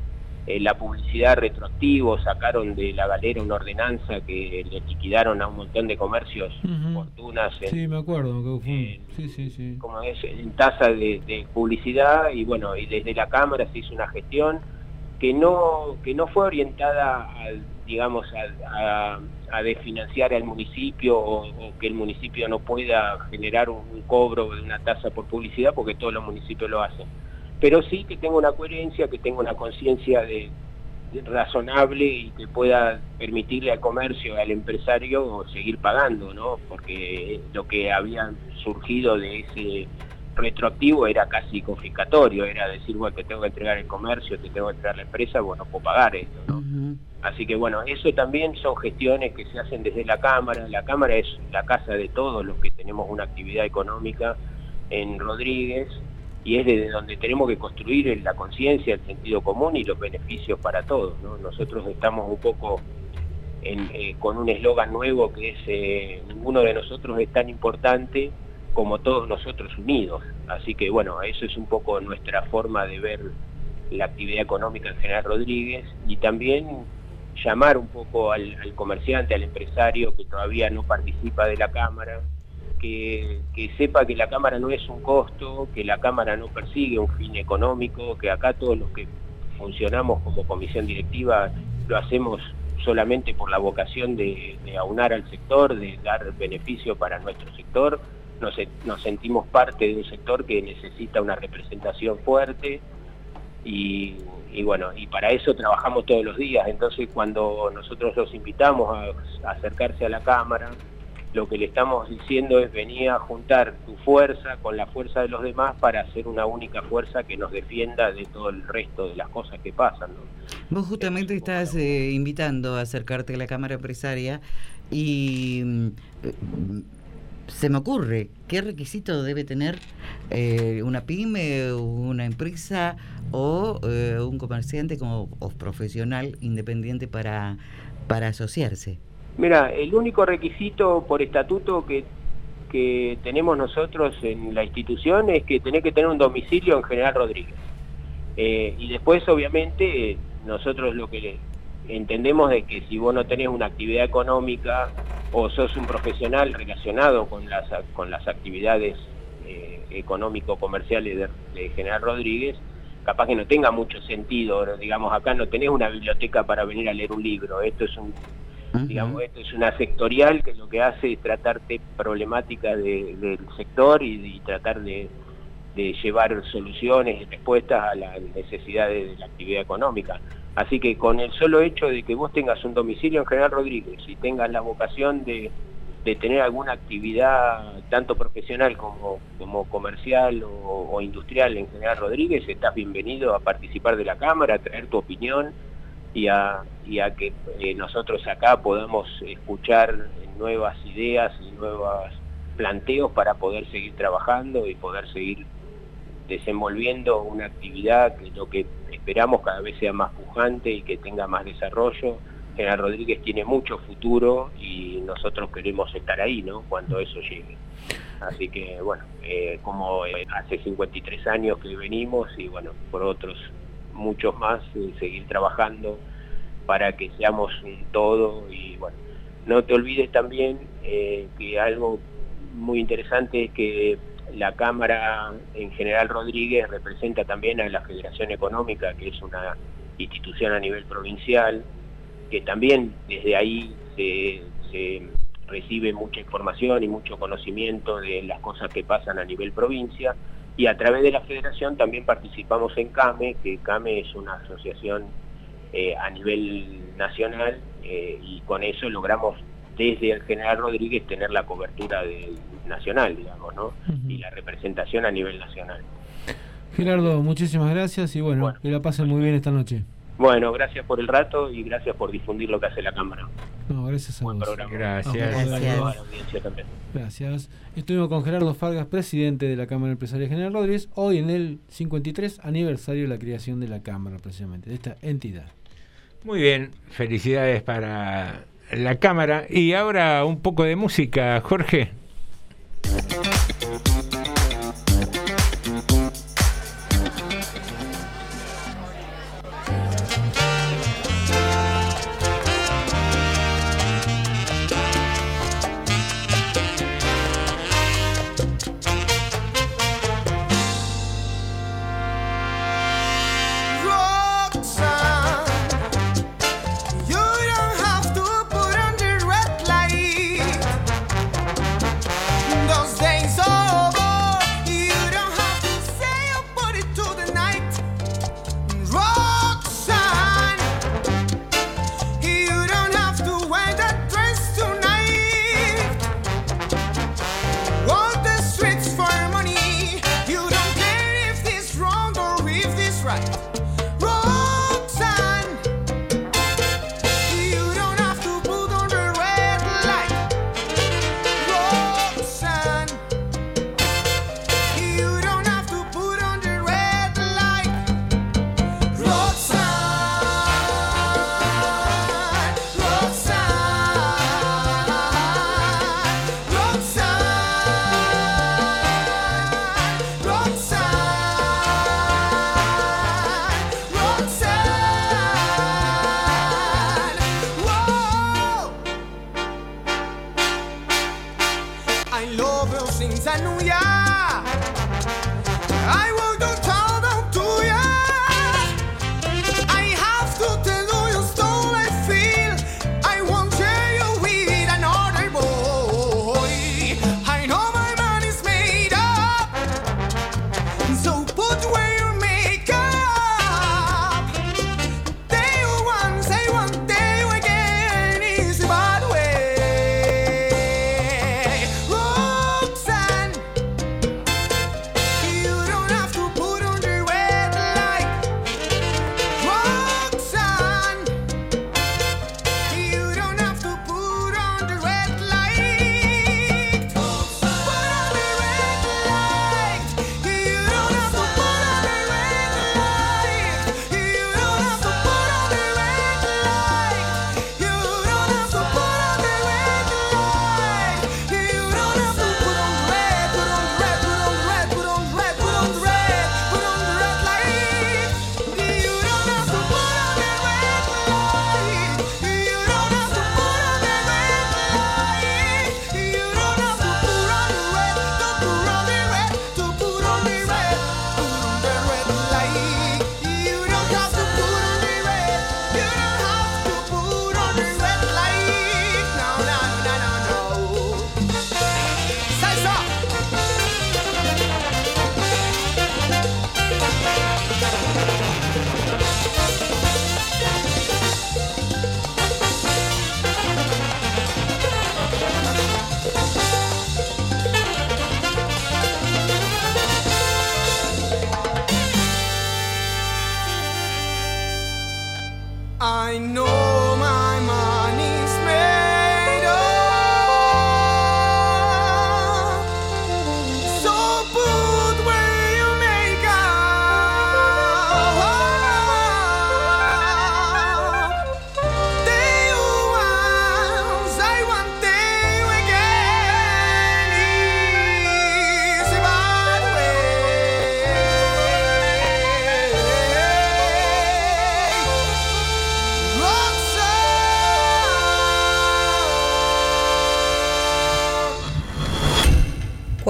eh, la publicidad retroactivo, sacaron de la galera una ordenanza que le liquidaron a un montón de comercios fortunas en, Sí, me acuerdo. que fue- sí, sí, sí. como es, en tasa de, de publicidad y bueno, y desde la Cámara se hizo una gestión que no, que no fue orientada al, digamos, a, a- a desfinanciar al municipio o, o que el municipio no pueda generar un, un cobro de una tasa por publicidad porque todos los municipios lo hacen. Pero sí que tenga una coherencia, que tenga una conciencia de, de razonable y que pueda permitirle al comercio, al empresario seguir pagando, ¿no? Porque lo que había surgido de ese retroactivo era casi confiscatorio, era decir, bueno, te tengo que entregar el comercio, te tengo que entregar la empresa, bueno, no puedo pagar esto, ¿no? Así que bueno, eso también son gestiones que se hacen desde la Cámara. La Cámara es la casa de todos los que tenemos una actividad económica en Rodríguez y es desde donde tenemos que construir la conciencia, el sentido común y los beneficios para todos. ¿no? Nosotros estamos un poco eh, con un eslogan nuevo que es eh, ninguno de nosotros es tan importante como todos nosotros unidos. Así que bueno, eso es un poco nuestra forma de ver la actividad económica en General Rodríguez y también llamar un poco al comerciante, al empresario que todavía no participa de la Cámara, que, sepa que la Cámara no es un costo, que la Cámara no persigue un fin económico, que acá todos los que funcionamos como comisión directiva lo hacemos solamente por la vocación de, aunar al sector, de dar beneficio para nuestro sector. Nos, sentimos parte de un sector que necesita una representación fuerte y, bueno, y para eso trabajamos todos los días. Entonces cuando nosotros los invitamos a acercarse a la Cámara, lo que le estamos diciendo es venir a juntar tu fuerza con la fuerza de los demás para hacer una única fuerza que nos defienda de todo el resto de las cosas que pasan. ¿no? Vos justamente estás eh, invitando a acercarte a la Cámara Empresaria y mm, eh, se me ocurre, ¿qué requisito debe tener eh, una pyme, una empresa o eh, un comerciante como o profesional independiente para, para asociarse? Mira, el único requisito por estatuto que, tenemos nosotros en la institución es que tenés que tener un domicilio en General Rodríguez. Eh, y después, obviamente, nosotros lo que entendemos es que si vos no tenés una actividad económica o sos un profesional relacionado con las, con las actividades eh, económico-comerciales de, de General Rodríguez, capaz que no tenga mucho sentido, digamos, acá no tenés una biblioteca para venir a leer un libro, esto es un digamos, esto es una sectorial que lo que hace es tratarte problemáticas de- del sector y, tratar de, llevar soluciones y respuestas a las necesidades de la actividad económica. Así que con el solo hecho de que vos tengas un domicilio en General Rodríguez y tengas la vocación de, tener alguna actividad tanto profesional como, comercial o industrial en General Rodríguez, estás bienvenido a participar de la Cámara, a traer tu opinión y a, que eh, nosotros acá podamos escuchar nuevas ideas y nuevos planteos para poder seguir trabajando y poder seguir desenvolviendo una actividad que lo que esperamos cada vez sea más pujante y que tenga más desarrollo. General Rodríguez tiene mucho futuro y nosotros queremos estar ahí, ¿no? Cuando eso llegue. Así que, bueno, eh, como eh, hace 53 años que venimos y, bueno, por otros muchos más, eh, seguir trabajando para que seamos un todo y, bueno, no te olvides también eh, que algo muy interesante es que la Cámara en General Rodríguez representa también a la Federación Económica, que es una institución a nivel provincial, que también desde ahí se, se recibe mucha información y mucho conocimiento de las cosas que pasan a nivel provincia, y a través de la federación también participamos en CAME, que CAME es una asociación eh, a nivel nacional, eh, y con eso logramos desde el General Rodríguez tener la cobertura del nacional, digamos, ¿no? Y la representación a nivel nacional. Gerardo, muchísimas gracias y bueno, que la pasen muy bien esta noche. Bueno, gracias por el rato y gracias por difundir lo que hace la Cámara. No, gracias a vos. programa. Gracias. Gracias. a la audiencia también. Gracias. Estuvimos con Gerardo Fargas, presidente de la Cámara Empresaria General Rodríguez, hoy en el 53 aniversario de la creación de la Cámara, precisamente, de esta entidad. Muy bien, felicidades para la cámara. Y ahora un poco de música, Jorge.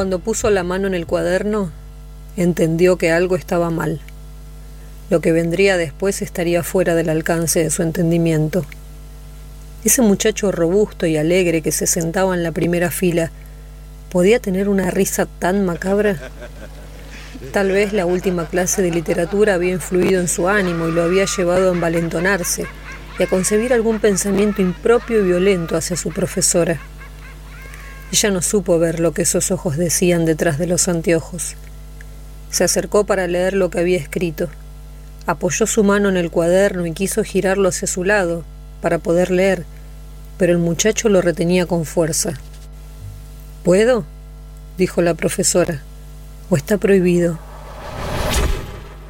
Cuando puso la mano en el cuaderno, entendió que algo estaba mal. Lo que vendría después estaría fuera del alcance de su entendimiento. Ese muchacho robusto y alegre que se sentaba en la primera fila, ¿podía tener una risa tan macabra? Tal vez la última clase de literatura había influido en su ánimo y lo había llevado a envalentonarse y a concebir algún pensamiento impropio y violento hacia su profesora. Ella no supo ver lo que esos ojos decían detrás de los anteojos. Se acercó para leer lo que había escrito. Apoyó su mano en el cuaderno y quiso girarlo hacia su lado para poder leer, pero el muchacho lo retenía con fuerza. ¿Puedo? dijo la profesora. ¿O está prohibido?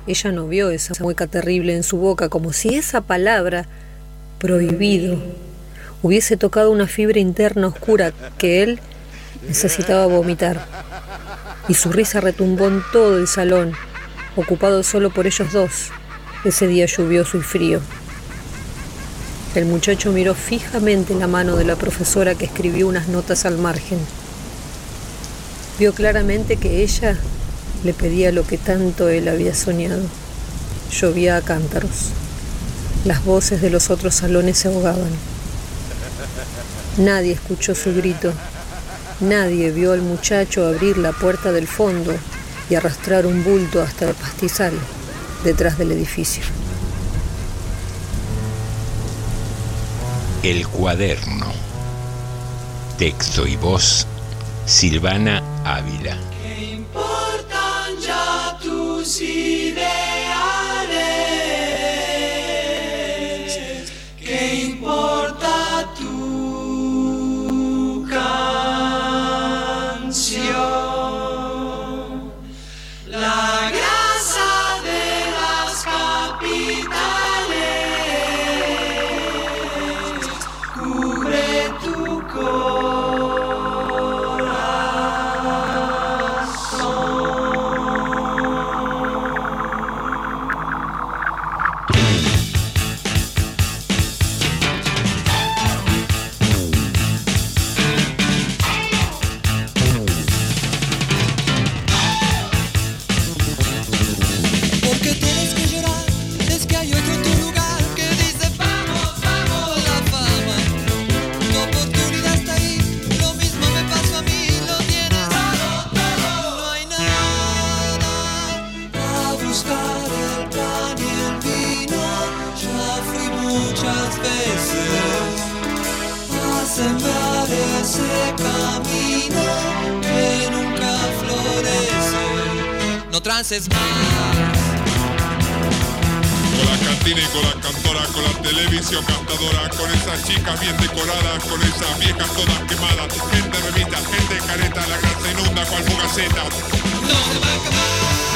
Ella no vio esa mueca terrible en su boca, como si esa palabra, prohibido, hubiese tocado una fibra interna oscura que él necesitaba vomitar. Y su risa retumbó en todo el salón, ocupado solo por ellos dos, ese día lluvioso y frío. El muchacho miró fijamente la mano de la profesora que escribió unas notas al margen. Vio claramente que ella le pedía lo que tanto él había soñado. Llovía a cántaros. Las voces de los otros salones se ahogaban. Nadie escuchó su grito. Nadie vio al muchacho abrir la puerta del fondo y arrastrar un bulto hasta el pastizal detrás del edificio. El cuaderno. Texto y voz, Silvana Ávila. ¿Qué importan ya tus Más. Con la cantina y con la cantora, con la televisión cantadora, con esas chicas bien decoradas, con esas viejas todas quemadas, gente revista, gente careta, la grasa inunda cual fugaceta. No se va a acabar.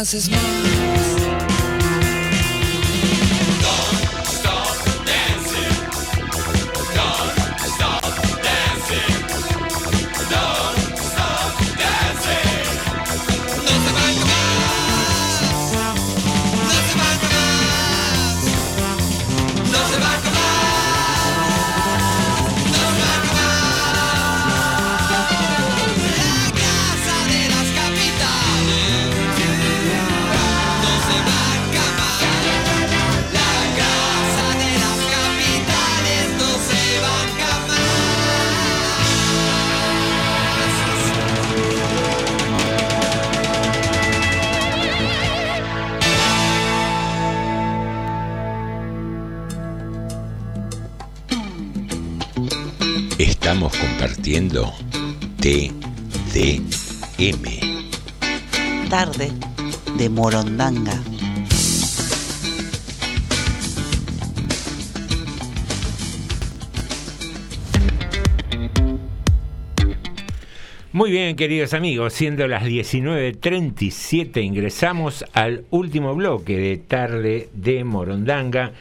Avances más. Compartiendo TDM. Tarde de Morondanga. Muy bien, queridos amigos, siendo las 19.37 ingresamos al último bloque de Tarde de Morondanga.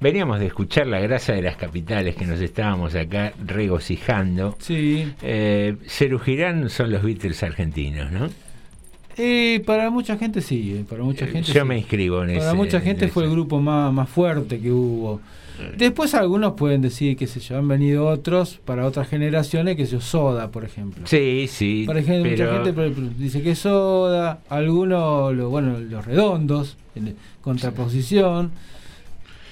Veníamos de escuchar la grasa de las capitales que nos estábamos acá regocijando. Sí. Eh, Girán son los Beatles argentinos, ¿no? Eh, para mucha gente sí, eh, para mucha gente Yo sí. me inscribo en Para ese- mucha en gente fue el grupo más, más fuerte que hubo. Después algunos pueden decir que se yo, han venido otros para otras generaciones, que es Soda, por ejemplo. Sí, sí. Por ejemplo, pero- mucha gente dice que es Soda, algunos, lo- bueno, los redondos, en contraposición.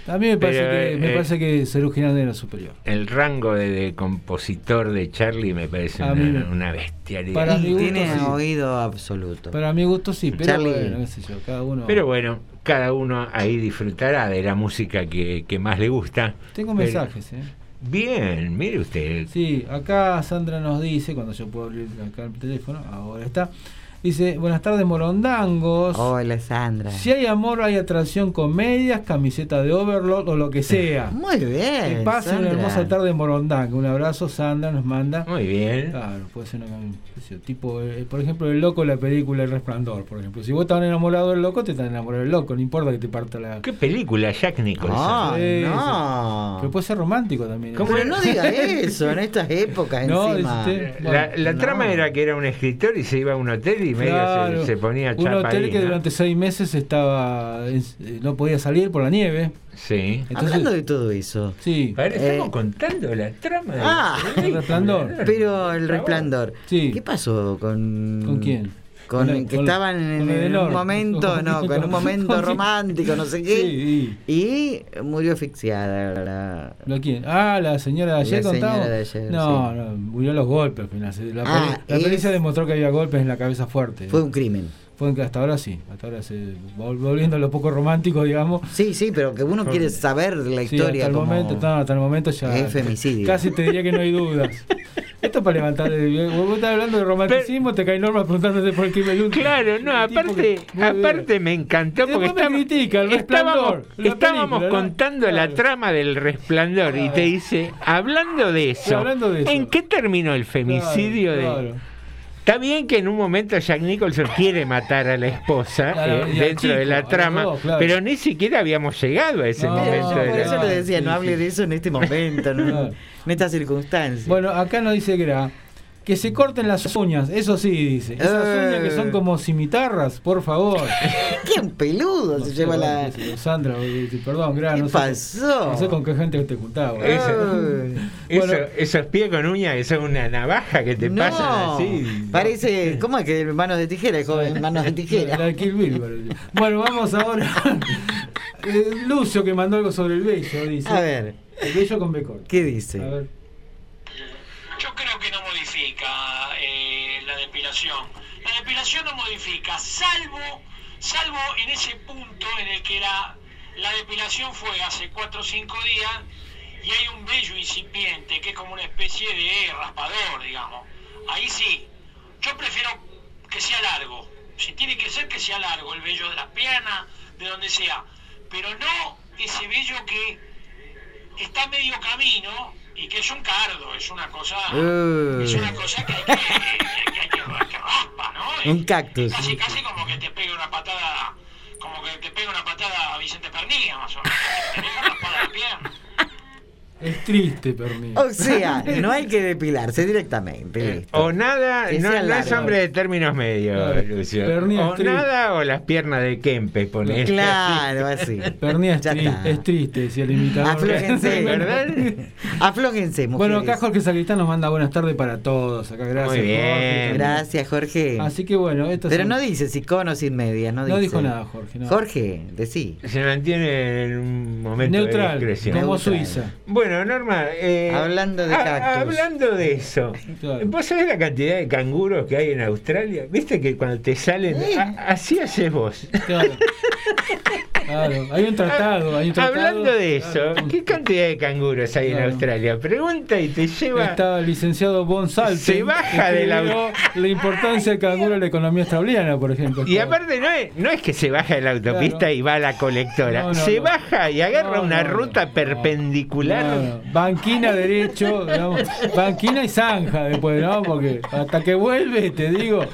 A mí me parece Pero, que me eh, parece que Cerú Girán era superior. El rango de, de compositor de Charlie me parece una, mí una bestialidad. Para mi gusto, Tiene sí. oído absoluto. Para mi gusto sí, pero Charlie- bueno, qué sé yo, cada uno. Pero bueno, cada uno ahí disfrutará de la música que, que más le gusta. Tengo Pero- mensajes, ¿eh? Bien, mire usted. Sí, acá Sandra nos dice, cuando yo puedo abrir acá el teléfono, ahora está. Dice, buenas tardes morondangos. Hola Sandra. Si hay amor, hay atracción con medias, camiseta de overload o lo que sea. (laughs) Muy bien. Que pase una hermosa tarde en Morondanga. Un abrazo, Sandra nos manda. Muy bien. Claro, puede ser una cam- qué sé yo, tipo, eh, por ejemplo, el loco de la película El Resplandor, por ejemplo. Si vos estás enamorado del loco, te estás enamorado del loco, no importa que te parta la. ¿Qué película, Jack Nicholson? Sí, sí. no. Pero puede ser romántico también. ¿Cómo Pero era? no diga (laughs) eso en estas épocas No, encima. usted. La, la no. trama era que era un escritor y se iba a un hotel y medio Claro. se, se ponía Un chapa hotel ahí, que ¿no? durante seis meses estaba eh, no podía salir por la nieve. Sí. Entonces, Hablando de todo eso. sí. Estamos Eh, contando la trama. Ah, El resplandor. pero el resplandor. Sí. ¿Qué pasó con. ¿Con quién? Con, el- que con- estaban en, un momento, (laughs) no, con un momento (laughs) romántico, no sé qué. Sí. Y murió asfixiada. la- ¿Lo quién? Ah, la señora de ayer La contaba. no, sí. no, murió los golpes al final. Se- La, Ah, la es- pericia demostró que había golpes en la cabeza fuerte. Fue un crimen. Fue hasta ahora sí, hasta ahora se volviendo a lo poco romántico, digamos. Sí, sí, pero que uno quiere saber la Sí, historia. hasta el como- momento, no, hasta el momento ya. Es femicidio. Casi te diría que no hay dudas. (laughs) Esto es para levantar. el- Vos estás hablando de romanticismo, te cae Norma preguntándote por el último. Claro, no, aparte, que- aparte me encantó porque Después me critica, el estábamos, estábamos contando la trama del resplandor y te dice, hablando de eso, hablando de eso. ¿en qué terminó el femicidio Claro, de... Está bien que en un momento Jack Nicholson quiere matar a la esposa Claro, eh, dentro de chico, a la trama, dos, claro. pero ni siquiera habíamos llegado a ese No, momento. Yo de por la- eso le decía, sí, no hable sí. de eso en este momento, no- Claro. (laughs) en estas circunstancias. Bueno, acá nos dice Gra que se corten las uñas, eso sí dice. Esas Eh. uñas que son como cimitarras, por favor. (laughs) ¡Qué peludo se lleva la. Sandra, eh, perdón, Gra, ¿Qué no sé, pasó? no sé con qué gente te juntaba. Esa- Ay. (laughs) Eso- Bueno. esos pies con uñas, eso es una navaja que te No, pasan así. parece, (laughs) ¿cómo es que manos de tijera, joven? Manos de La tijera. de Kill Bill. Bueno, vamos ahora. Eh, Lucio que mandó algo sobre el bello, dice. A ver, El bello con B corta. ¿qué A dice? ver. Yo creo La depilación no modifica, salvo, salvo en ese punto en el que la, la depilación fue hace 4 o 5 días y hay un vello incipiente que es como una especie de raspador, digamos. Ahí sí. Yo prefiero que sea largo. Si tiene que ser que sea largo, el vello de las piernas, de donde sea. Pero no ese vello que está medio camino y que es un cardo, es una cosa, uh. es una cosa que hay que, que, hay que, que raspa, ¿no? Un cactus. Casi, casi como que te pega una patada, como que te pega una patada a Vicente Pernilla, más o menos. Te deja raspar la pierna. Es triste, Pernilla. O sea, no hay que depilarse directamente. listo. O nada, Que no, no es hombre de términos medios. Lucio. O nada o las piernas de Kempe, ponele. Claro, (laughs) así. Pernilla es, Ya tri- está. es triste, decía el imitador. Aflójense, (laughs) ¿Verdad? Aflójense, Bueno, mujeres. acá Jorge Sacristán nos manda buenas tardes para todos. Acá, gracias. Muy bien. Jorge. Gracias, Jorge. Así que bueno, esto Pero son- no dice si con o sin medias, no, No dice. dijo nada, Jorge, no. Jorge, decí. Se mantiene en un momento Neutral, de discreción. como Neutral. Suiza. Bueno, Norma, eh, Hablando de hablando de eso, Claro. ¿vos sabés la cantidad de canguros que hay en Australia? ¿Viste que cuando te salen, a- así haces vos? Claro. (laughs) Claro, hay un tratado, hay un tratado. Hablando de eso, Claro. ¿qué cantidad de canguros hay en. Australia? Pregunta y te lleva... Está el licenciado Salten, Se baja de la- la importancia del canguro en la economía australiana, por ejemplo. Y aparte no es, no es que se baja de la autopista Claro. y va a la colectora, No, no, se baja y agarra una ruta perpendicular. Banquina derecho, digamos, banquina y zanja después, ¿no? Porque hasta que vuelve, te digo,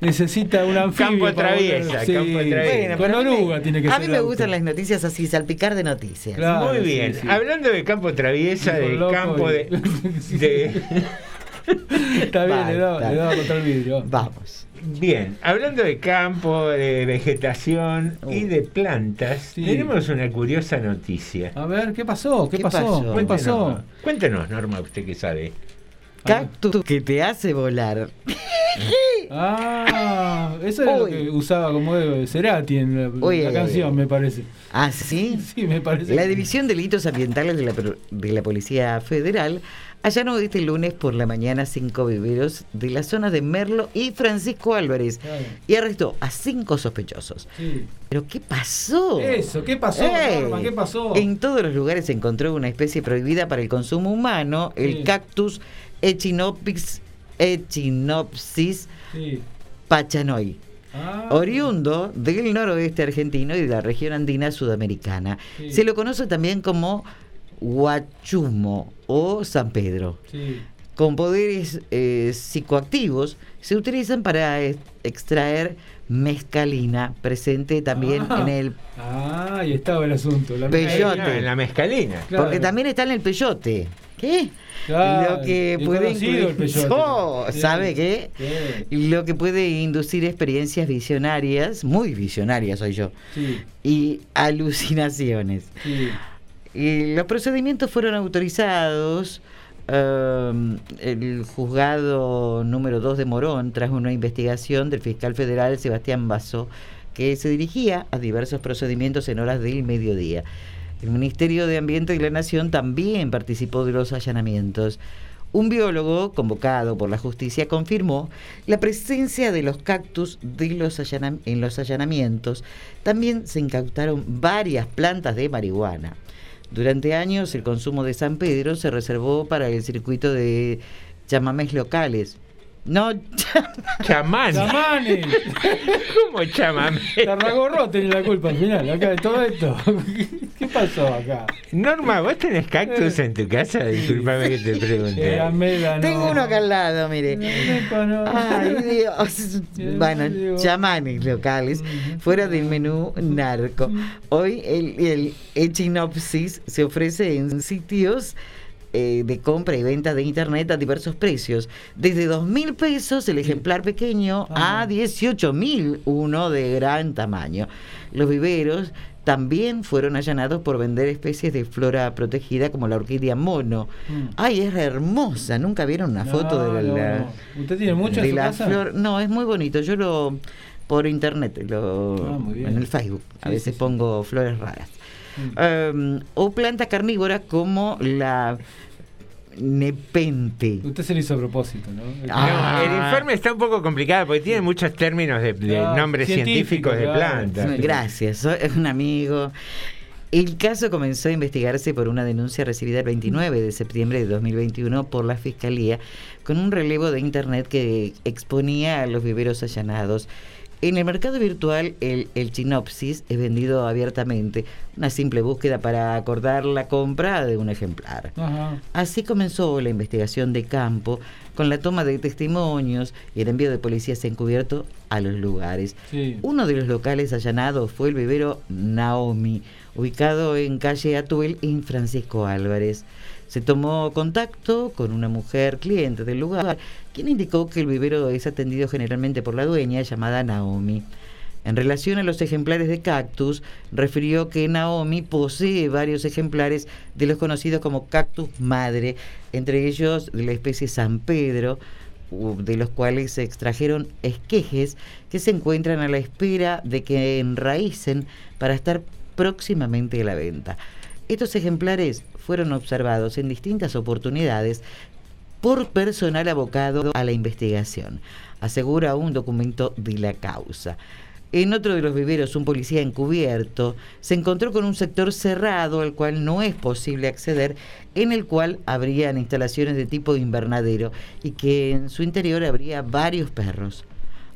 necesita un anfibio. Campo traviesa, Sí, campo traviesa. Bueno, Con pero a mí me- oruga tiene que A mí me auto. gustan las noticias así, salpicar de noticias. Claro, Muy bien. sí. Hablando de campo traviesa, Hijo de loco campo y- de, (laughs) de- Está bien, Basta. le da contra el vidrio. Vamos. Bien, hablando de campo, de vegetación y de plantas, Sí. tenemos una curiosa noticia. A ver, ¿qué pasó? ¿Qué, ¿Qué pasó? pasó? ¿Qué pasó? Cuéntenos, cuéntenos, Norma, usted que sabe. Cactus que te hace volar. (laughs) Ah, eso es lo que usaba como de Cerati en la, Uy, la canción, me parece. ¿Ah, sí? (laughs) Sí, me parece. La División de Delitos Ambientales de la, de la Policía Federal allanó este lunes por la mañana cinco viveros de la zona de Merlo y Francisco Álvarez Claro. y arrestó a cinco sospechosos. Sí. ¿Pero qué pasó? Eso, ¿qué pasó, ¡Ey! Norma? ¿Qué pasó? En todos los lugares se encontró una especie prohibida para el consumo humano, el cactus Echinopsis, Echinopsis Sí. pachanoi. Ah, Oriundo del noroeste argentino y de la región andina sudamericana. Sí. Se lo conoce también como Huachumo o San Pedro. sí. Con poderes eh, psicoactivos, se utilizan para extraer mescalina, presente también Ah. en el. Ah, ahí estaba el asunto. La Peyote. En la mezcalina. Claro. Porque también está en el peyote. ¿Qué? Claro, Lo que puede incluir. el. (laughs) Oh, Sí. ¿Sabe qué? Sí. Lo que puede inducir experiencias visionarias, muy visionarias soy yo, Sí, y alucinaciones. sí. Y los procedimientos fueron autorizados. Um, el juzgado número 2 de Morón, tras una investigación del fiscal federal Sebastián Basso, que se dirigía a diversos procedimientos en horas del mediodía. El Ministerio de Ambiente de la Nación también participó de los allanamientos. Un biólogo convocado por la justicia confirmó la presencia de los cactus en los allanamientos. También se incautaron varias plantas de marihuana. Durante años el consumo de San Pedro se reservó para el circuito de chamamés locales. No, Chamán. Chamanes. (laughs) ¿Cómo chamamé? Tarragorro tenía la culpa al final, acá de todo esto. (laughs) ¿Qué pasó acá? Norma, ¿vos tenés cactus en tu casa? Disculpame que te pregunte. Era médano. tengo uno acá al lado, mire. Médano. Ay, Dios. Bueno, chamanes locales, fuera del menú narco. Hoy el, el Echinopsis se ofrece en sitios eh, de compra y venta de internet a diversos precios. Desde dos mil pesos el ejemplar pequeño a 18 mil uno de gran tamaño. Los viveros también fueron allanados por vender especies de flora protegida como la orquídea mono. Mm. Ay, es hermosa. Nunca vieron una No, foto de la, no, la- no. ¿Usted tiene mucho en de su la casa? flor. No, es muy bonito. Yo lo por internet, lo, Ah, en el Facebook. A veces sí, sí. pongo flores raras. Um, o plantas carnívoras como la nepente. Usted se lo hizo a propósito, ¿no? Ah. No, el informe está un poco complicado porque tiene muchos términos de, de Ah, nombres científico, científicos de claro. plantas. Gracias, soy un amigo. El caso comenzó a investigarse por una denuncia recibida el 29 de septiembre de 2021 por la Fiscalía con un relevo de Internet que exponía a los viveros allanados. En el mercado virtual, el, el Chinopsis es vendido abiertamente, una simple búsqueda para acordar la compra de un ejemplar. Ajá. Así comenzó la investigación de campo, con la toma de testimonios y el envío de policías encubierto a los lugares. Sí. Uno de los locales allanados fue el vivero Naomi, ubicado en calle Atuel en Francisco Álvarez. Se tomó contacto con una mujer cliente del lugar, quien indicó que el vivero es atendido generalmente por la dueña llamada Naomi. En relación a los ejemplares de cactus, refirió que Naomi posee varios ejemplares de los conocidos como cactus madre, entre ellos de la especie San Pedro, de los cuales se extrajeron esquejes que se encuentran a la espera de que enraícen para estar próximamente a la venta. Estos ejemplares fueron observados en distintas oportunidades por personal abocado a la investigación, asegura un documento de la causa. En otro de los viveros, un policía encubierto se encontró con un sector cerrado al cual no es posible acceder, en el cual habrían instalaciones de tipo invernadero y que en su interior habría varios perros.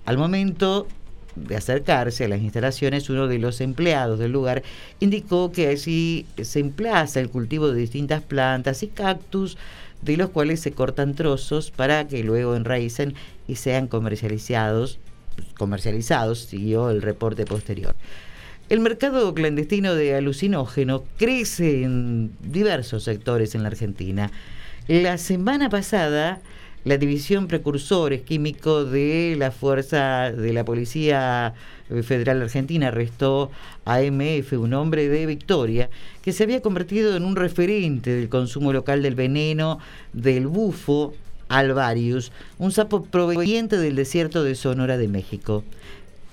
Al momento de acercarse a las instalaciones, uno de los empleados del lugar indicó que allí se emplaza el cultivo de distintas plantas y cactus, de los cuales se cortan trozos para que luego enraícen y sean comercializados, comercializados, siguió el reporte posterior. El mercado clandestino de alucinógeno crece en diversos sectores en la Argentina. La semana pasada, la División Precursores Químicos de la Fuerza de la Policía Federal Argentina arrestó a MF, un hombre de Victoria, que se había convertido en un referente del consumo local del veneno del bufo alvarius, un sapo proveniente del desierto de Sonora de México.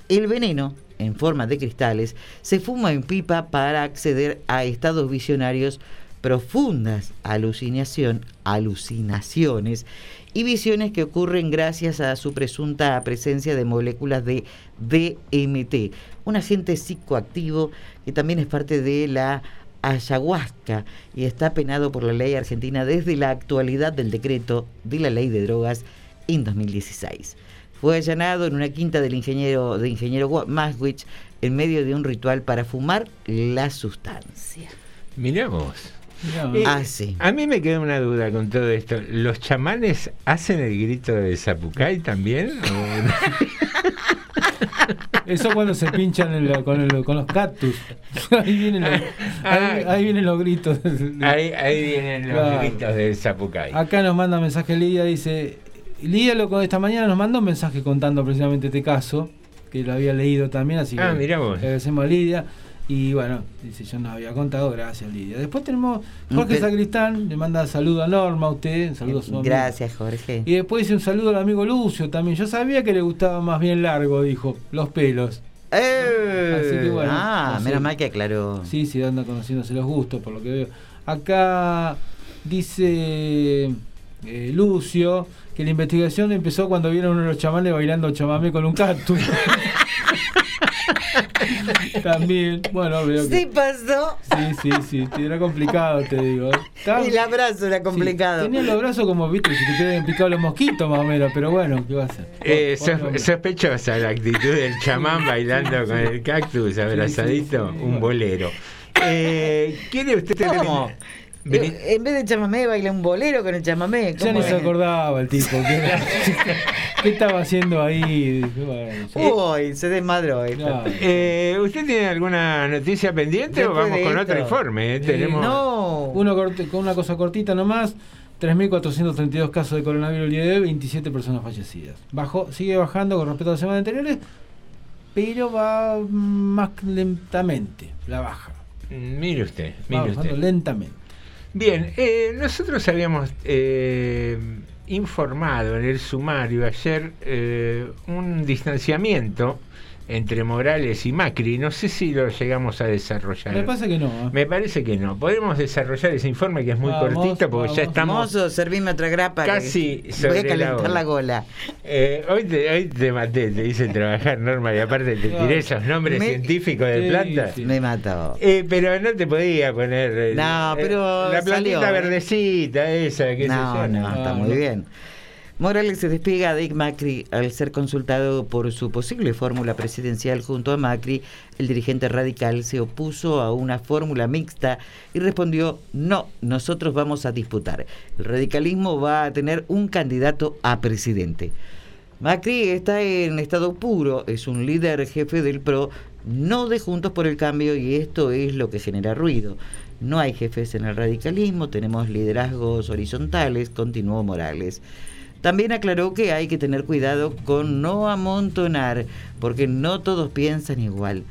El veneno, en forma de cristales, se fuma en pipa para acceder a estados visionarios profundas alucinación, alucinaciones y visiones que ocurren gracias a su presunta presencia de moléculas de DMT, un agente psicoactivo que también es parte de la ayahuasca y está penado por la ley argentina desde la actualidad del decreto de la ley de drogas en 2016. Fue allanado en una quinta del ingeniero de ingeniero Maswich en medio de un ritual para fumar la sustancia. Mirá Eh, Ah, sí. A mí me queda una duda con todo esto. ¿Los chamanes hacen el grito de Zapucay también? ¿O- (laughs) Eso cuando se pinchan con, el- con los cactus. (laughs) Ahí vienen los, ahí, ahí vienen los gritos. ahí, ahí vienen los Claro. gritos de Zapucay. Acá nos manda mensaje Lidia, dice, Lidia lo con esta mañana nos mandó un mensaje contando precisamente este caso, que lo había leído también, así Ah, que mirá vos. le agradecemos a Lidia. Y bueno, dice, yo nos había contado, gracias Lidia. Después tenemos Jorge Pe- Sacristán, le manda saludo a Norma, a usted, saludos a. Gracias, Jorge. Y después dice un saludo al amigo Lucio también. Yo sabía que le gustaba más bien largo, dijo, los pelos. ¡Eh! Así que bueno, ah, no sé. menos mal que aclaró. Sí, sí, anda conociéndose los gustos, por lo que veo. Acá dice eh, Lucio que la investigación empezó cuando vieron uno de los chamanes bailando chamamé con un cactus. (laughs) (laughs) También, bueno, veo que... Sí pasó. Sí, sí, sí, era complicado, te digo. Estaba- El abrazo era Sí, complicado. tenía los brazos como, viste, si te quedan picados los mosquitos más o menos, pero bueno, ¿qué va a hacer? Eh, sospechosa la actitud del chamán bailando con el cactus abrazadito, un bolero. Eh, ¿Quiere usted ¿Cómo? Vení- Eh, En vez de chamamé, baila un bolero con el chamamé. Ya ¿Cómo ni se acordaba el tipo. ¿Qué, (laughs) qué estaba haciendo ahí? Uy, se desmadró esto. Claro. Eh, ¿Usted tiene alguna noticia pendiente o vamos con otro informe? eh? Tenemos... No. Uno corte- con una cosa cortita nomás. 3.432 casos de coronavirus el día de hoy, 27 personas fallecidas. Bajó, sigue bajando con respecto a las semanas anteriores, pero va más lentamente, la baja. Mm, Mire usted, Va mire bajando usted. lentamente. Bien, eh, nosotros habíamos eh, informado en el sumario ayer eh, un distanciamiento entre Morales y Macri. No sé si lo llegamos a desarrollar. Me parece que no. ¿eh? Me parece que no. Podemos desarrollar ese informe que es muy Vamos, cortito porque ya estamos Mozo, servime otra grapa. que casi Voy sobre a calentar la gola. Eh, hoy, te, hoy te maté, te hice trabajar, Norma, y aparte te tiré esos nombres Me- científicos de Sí, plantas. sí. Me mató. Eh, pero no te podía poner. eh, No, eh, pero La plantita salió, ¿eh? verdecita, esa, qué sé No, yo. no, está No, muy no. bien. Morales se despega de Macri al ser consultado por su posible fórmula presidencial junto a Macri. El dirigente radical se opuso a una fórmula mixta y respondió, no, nosotros vamos a disputar. El radicalismo va a tener un candidato a presidente. Macri está en estado puro, es un líder jefe del PRO no de Juntos por el Cambio y esto es lo que genera ruido. No hay jefes en el radicalismo, tenemos liderazgos horizontales, continuó Morales. También aclaró que hay que tener cuidado con no amontonar, porque no todos piensan igual.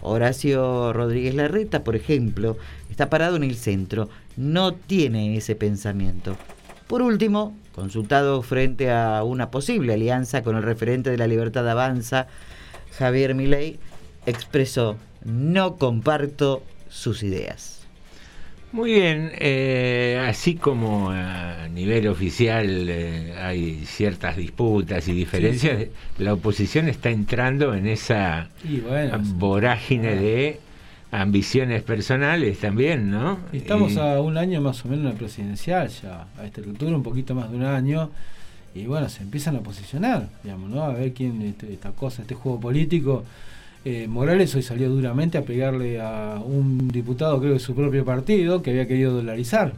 Horacio Rodríguez Larreta, por ejemplo, está parado en el centro, no tiene ese pensamiento. Por último, consultado frente a una posible alianza con el referente de la Libertad Avanza, Javier Milei, expresó, no comparto sus ideas. Muy bien, eh, así como a nivel oficial eh, hay ciertas disputas y diferencias, Sí, la oposición está entrando en esa bueno, vorágine de ambiciones personales también, ¿no? Estamos Y- a un año más o menos en la presidencial ya, a esta altura un poquito más de un año, y bueno, se empiezan a posicionar, digamos, ¿no? A ver quién, este, esta cosa, este juego político. Eh, Morales hoy salió duramente a pegarle a un diputado, creo de su propio partido, que había querido dolarizar.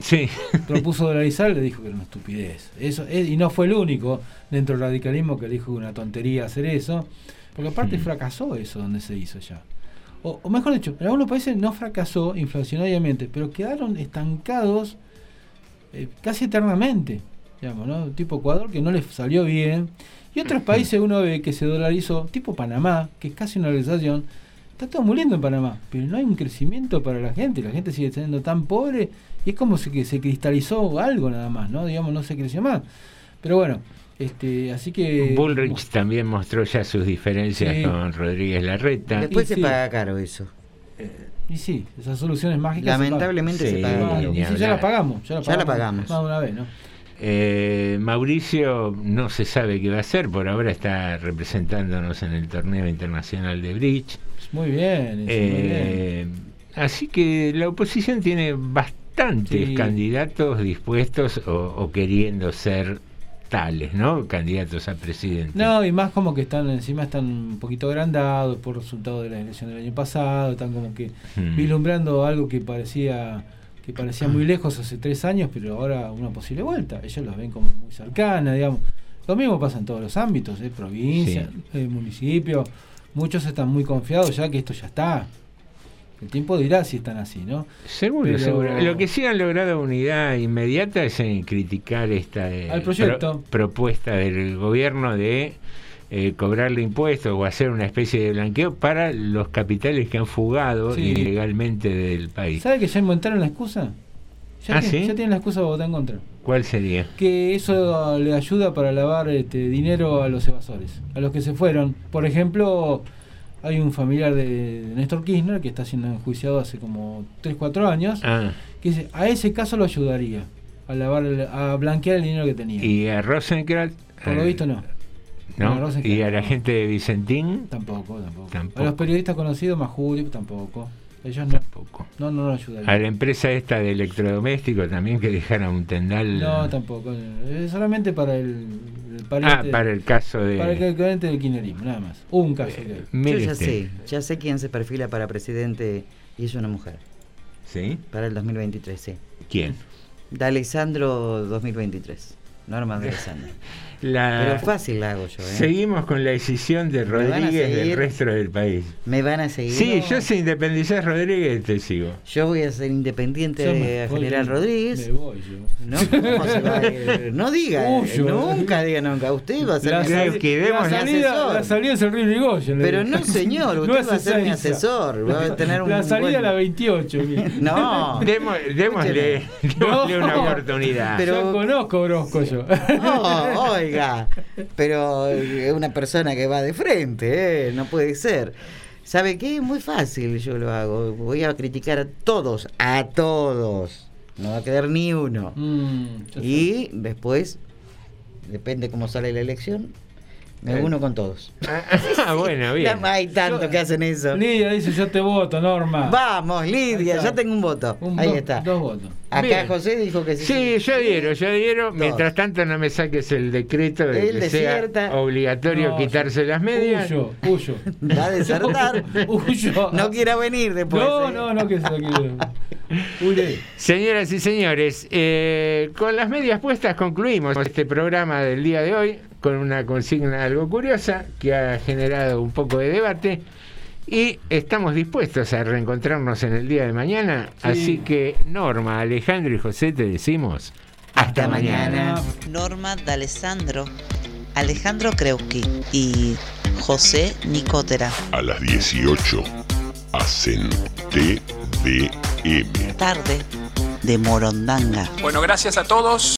Sí. Propuso dolarizar le dijo que era una estupidez. Eso, eh, y no fue el único dentro del radicalismo que le dijo que una tontería hacer eso, porque aparte fracasó eso donde se hizo ya. O, o mejor dicho, en algunos países no fracasó inflacionariamente, pero quedaron estancados eh, casi eternamente, digamos, ¿no? Tipo Ecuador que no les salió bien. Y otros países uno ve que se dolarizó, tipo Panamá, que es casi una realización. Está todo muy lindo en Panamá, pero no hay un crecimiento para la gente. La gente sigue siendo tan pobre y es como si que se cristalizó algo nada más, ¿no? Digamos, no se creció más. Pero bueno, este, así que. Bullrich también mostró ya sus diferencias Sí. con Rodríguez Larreta. Después Y se sí. paga caro eso. Y sí, esas soluciones mágicas. se Lamentablemente se paga pagan. caro. Y sí, ya hablar. la pagamos. Ya la Ya la pagamos. pagamos. Más de una vez, ¿no? Eh, Mauricio no se sabe qué va a hacer, por ahora está representándonos en el torneo internacional de bridge. Muy bien, eso, muy Eh, así que la oposición tiene bastantes Sí. candidatos dispuestos o, o queriendo ser tales, ¿no? Candidatos a presidente. No, y más como que están encima están un poquito agrandados por resultado de la elección del año pasado, están como que Hmm. vislumbrando algo que parecía que parecía muy lejos hace tres años, pero ahora una posible vuelta. Ellos la ven como muy cercana, digamos. Lo mismo pasa en todos los ámbitos, ¿eh? provincia, eh, municipio. Muchos están muy confiados ya que esto ya está. El tiempo dirá si están así, ¿no? Seguro, Pero- seguro. Lo que sí han logrado unidad inmediata es en criticar esta eh, Al proyecto. propuesta del gobierno de eh, cobrarle impuestos o hacer una especie de blanqueo para los capitales que han fugado Sí. ilegalmente del país. ¿Sabe que ya inventaron la excusa? Ya, ¿Ah, sí? ya tienen la excusa para votar en contra. ¿Cuál sería? que eso le ayuda para lavar este, dinero a los evasores, a los que se fueron. Por ejemplo, hay un familiar de Néstor Kirchner que está siendo enjuiciado hace como 3, 4 años, Ah, que dice, a ese caso lo ayudaría a lavar, a blanquear el dinero que tenía. y a Rosenkrantz. Por lo eh, visto no. ¿No? no, y a la no. gente de Vicentín Tampoco, tampoco. Tampoco. A los periodistas conocidos, más Julio, tampoco. Ellos no. Tampoco. No, no ayudarían. A la empresa esta de electrodomésticos también que dejara un tendal. No, tampoco. Es solamente para el, el pariente- ah, para el caso de. para el cliente del kirchnerismo, nada más. Un caso que hay. Yo ya sé, ya sé quién se perfila para presidente y es una mujer. ¿Sí? Para el 2023, sí. ¿Quién? De Alessandro 2023. Norma de Alessandro. (laughs) La... Pero fácil la hago yo, ¿eh? Seguimos con la decisión de ¿Me Rodríguez del resto del país. ¿Me van a seguir? Sí, No. yo si independizás Rodríguez te sigo. Yo voy a ser independiente de me General me Rodríguez. voy yo. ¿No? ¿Cómo se va a ir? (laughs) No diga, Huyo. nunca diga nunca. Usted va a ser La, mi, la salida, asesor. la salida es el río Irigoyen. le Pero no, señor, (laughs) usted No va a ser mi asesor. Va a tener un La salida buen- a la 28. mire. (laughs) No. Demo- démosle, démosle una oportunidad. Pero- Yo conozco a Orozco yo. Oh, oiga, pero es una persona que va de frente, ¿eh? no puede ser. ¿Sabe qué? Muy fácil yo lo hago. Voy a criticar a todos, a todos. No va a quedar ni uno. Mm, Y después, depende cómo sale la elección, me Eh. uno con todos. (laughs) Ah, bueno, bien. No hay tanto que hacen eso. Lidia dice yo te voto, Norma. Vamos, Lidia, ya tengo un voto. Un Ahí do- está. Dos votos. Acá Bien. José dijo que sí. Sí, yo adhiero, yo adhiero. Todos. Mientras tanto no me saques el decreto de Él que sea desierta. obligatorio No, quitarse las medias. Huyo, huyo. (laughs) Va a desertar. (laughs) Huyo. No quiera venir después. No, ¿eh? no, no, que se lo quiero. Señoras y señores, eh, con las medias puestas concluimos este programa del día de hoy con una consigna algo curiosa que ha generado un poco de debate Y estamos dispuestos a reencontrarnos en el día de mañana. Así que, Norma, Alejandro y José, te decimos hasta, mañana. Norma D'Alessandro, Alejandro Kreuski y José Nicotera. A las 18 hacen TDM. Tarde de Morondanga. Bueno, gracias a todos.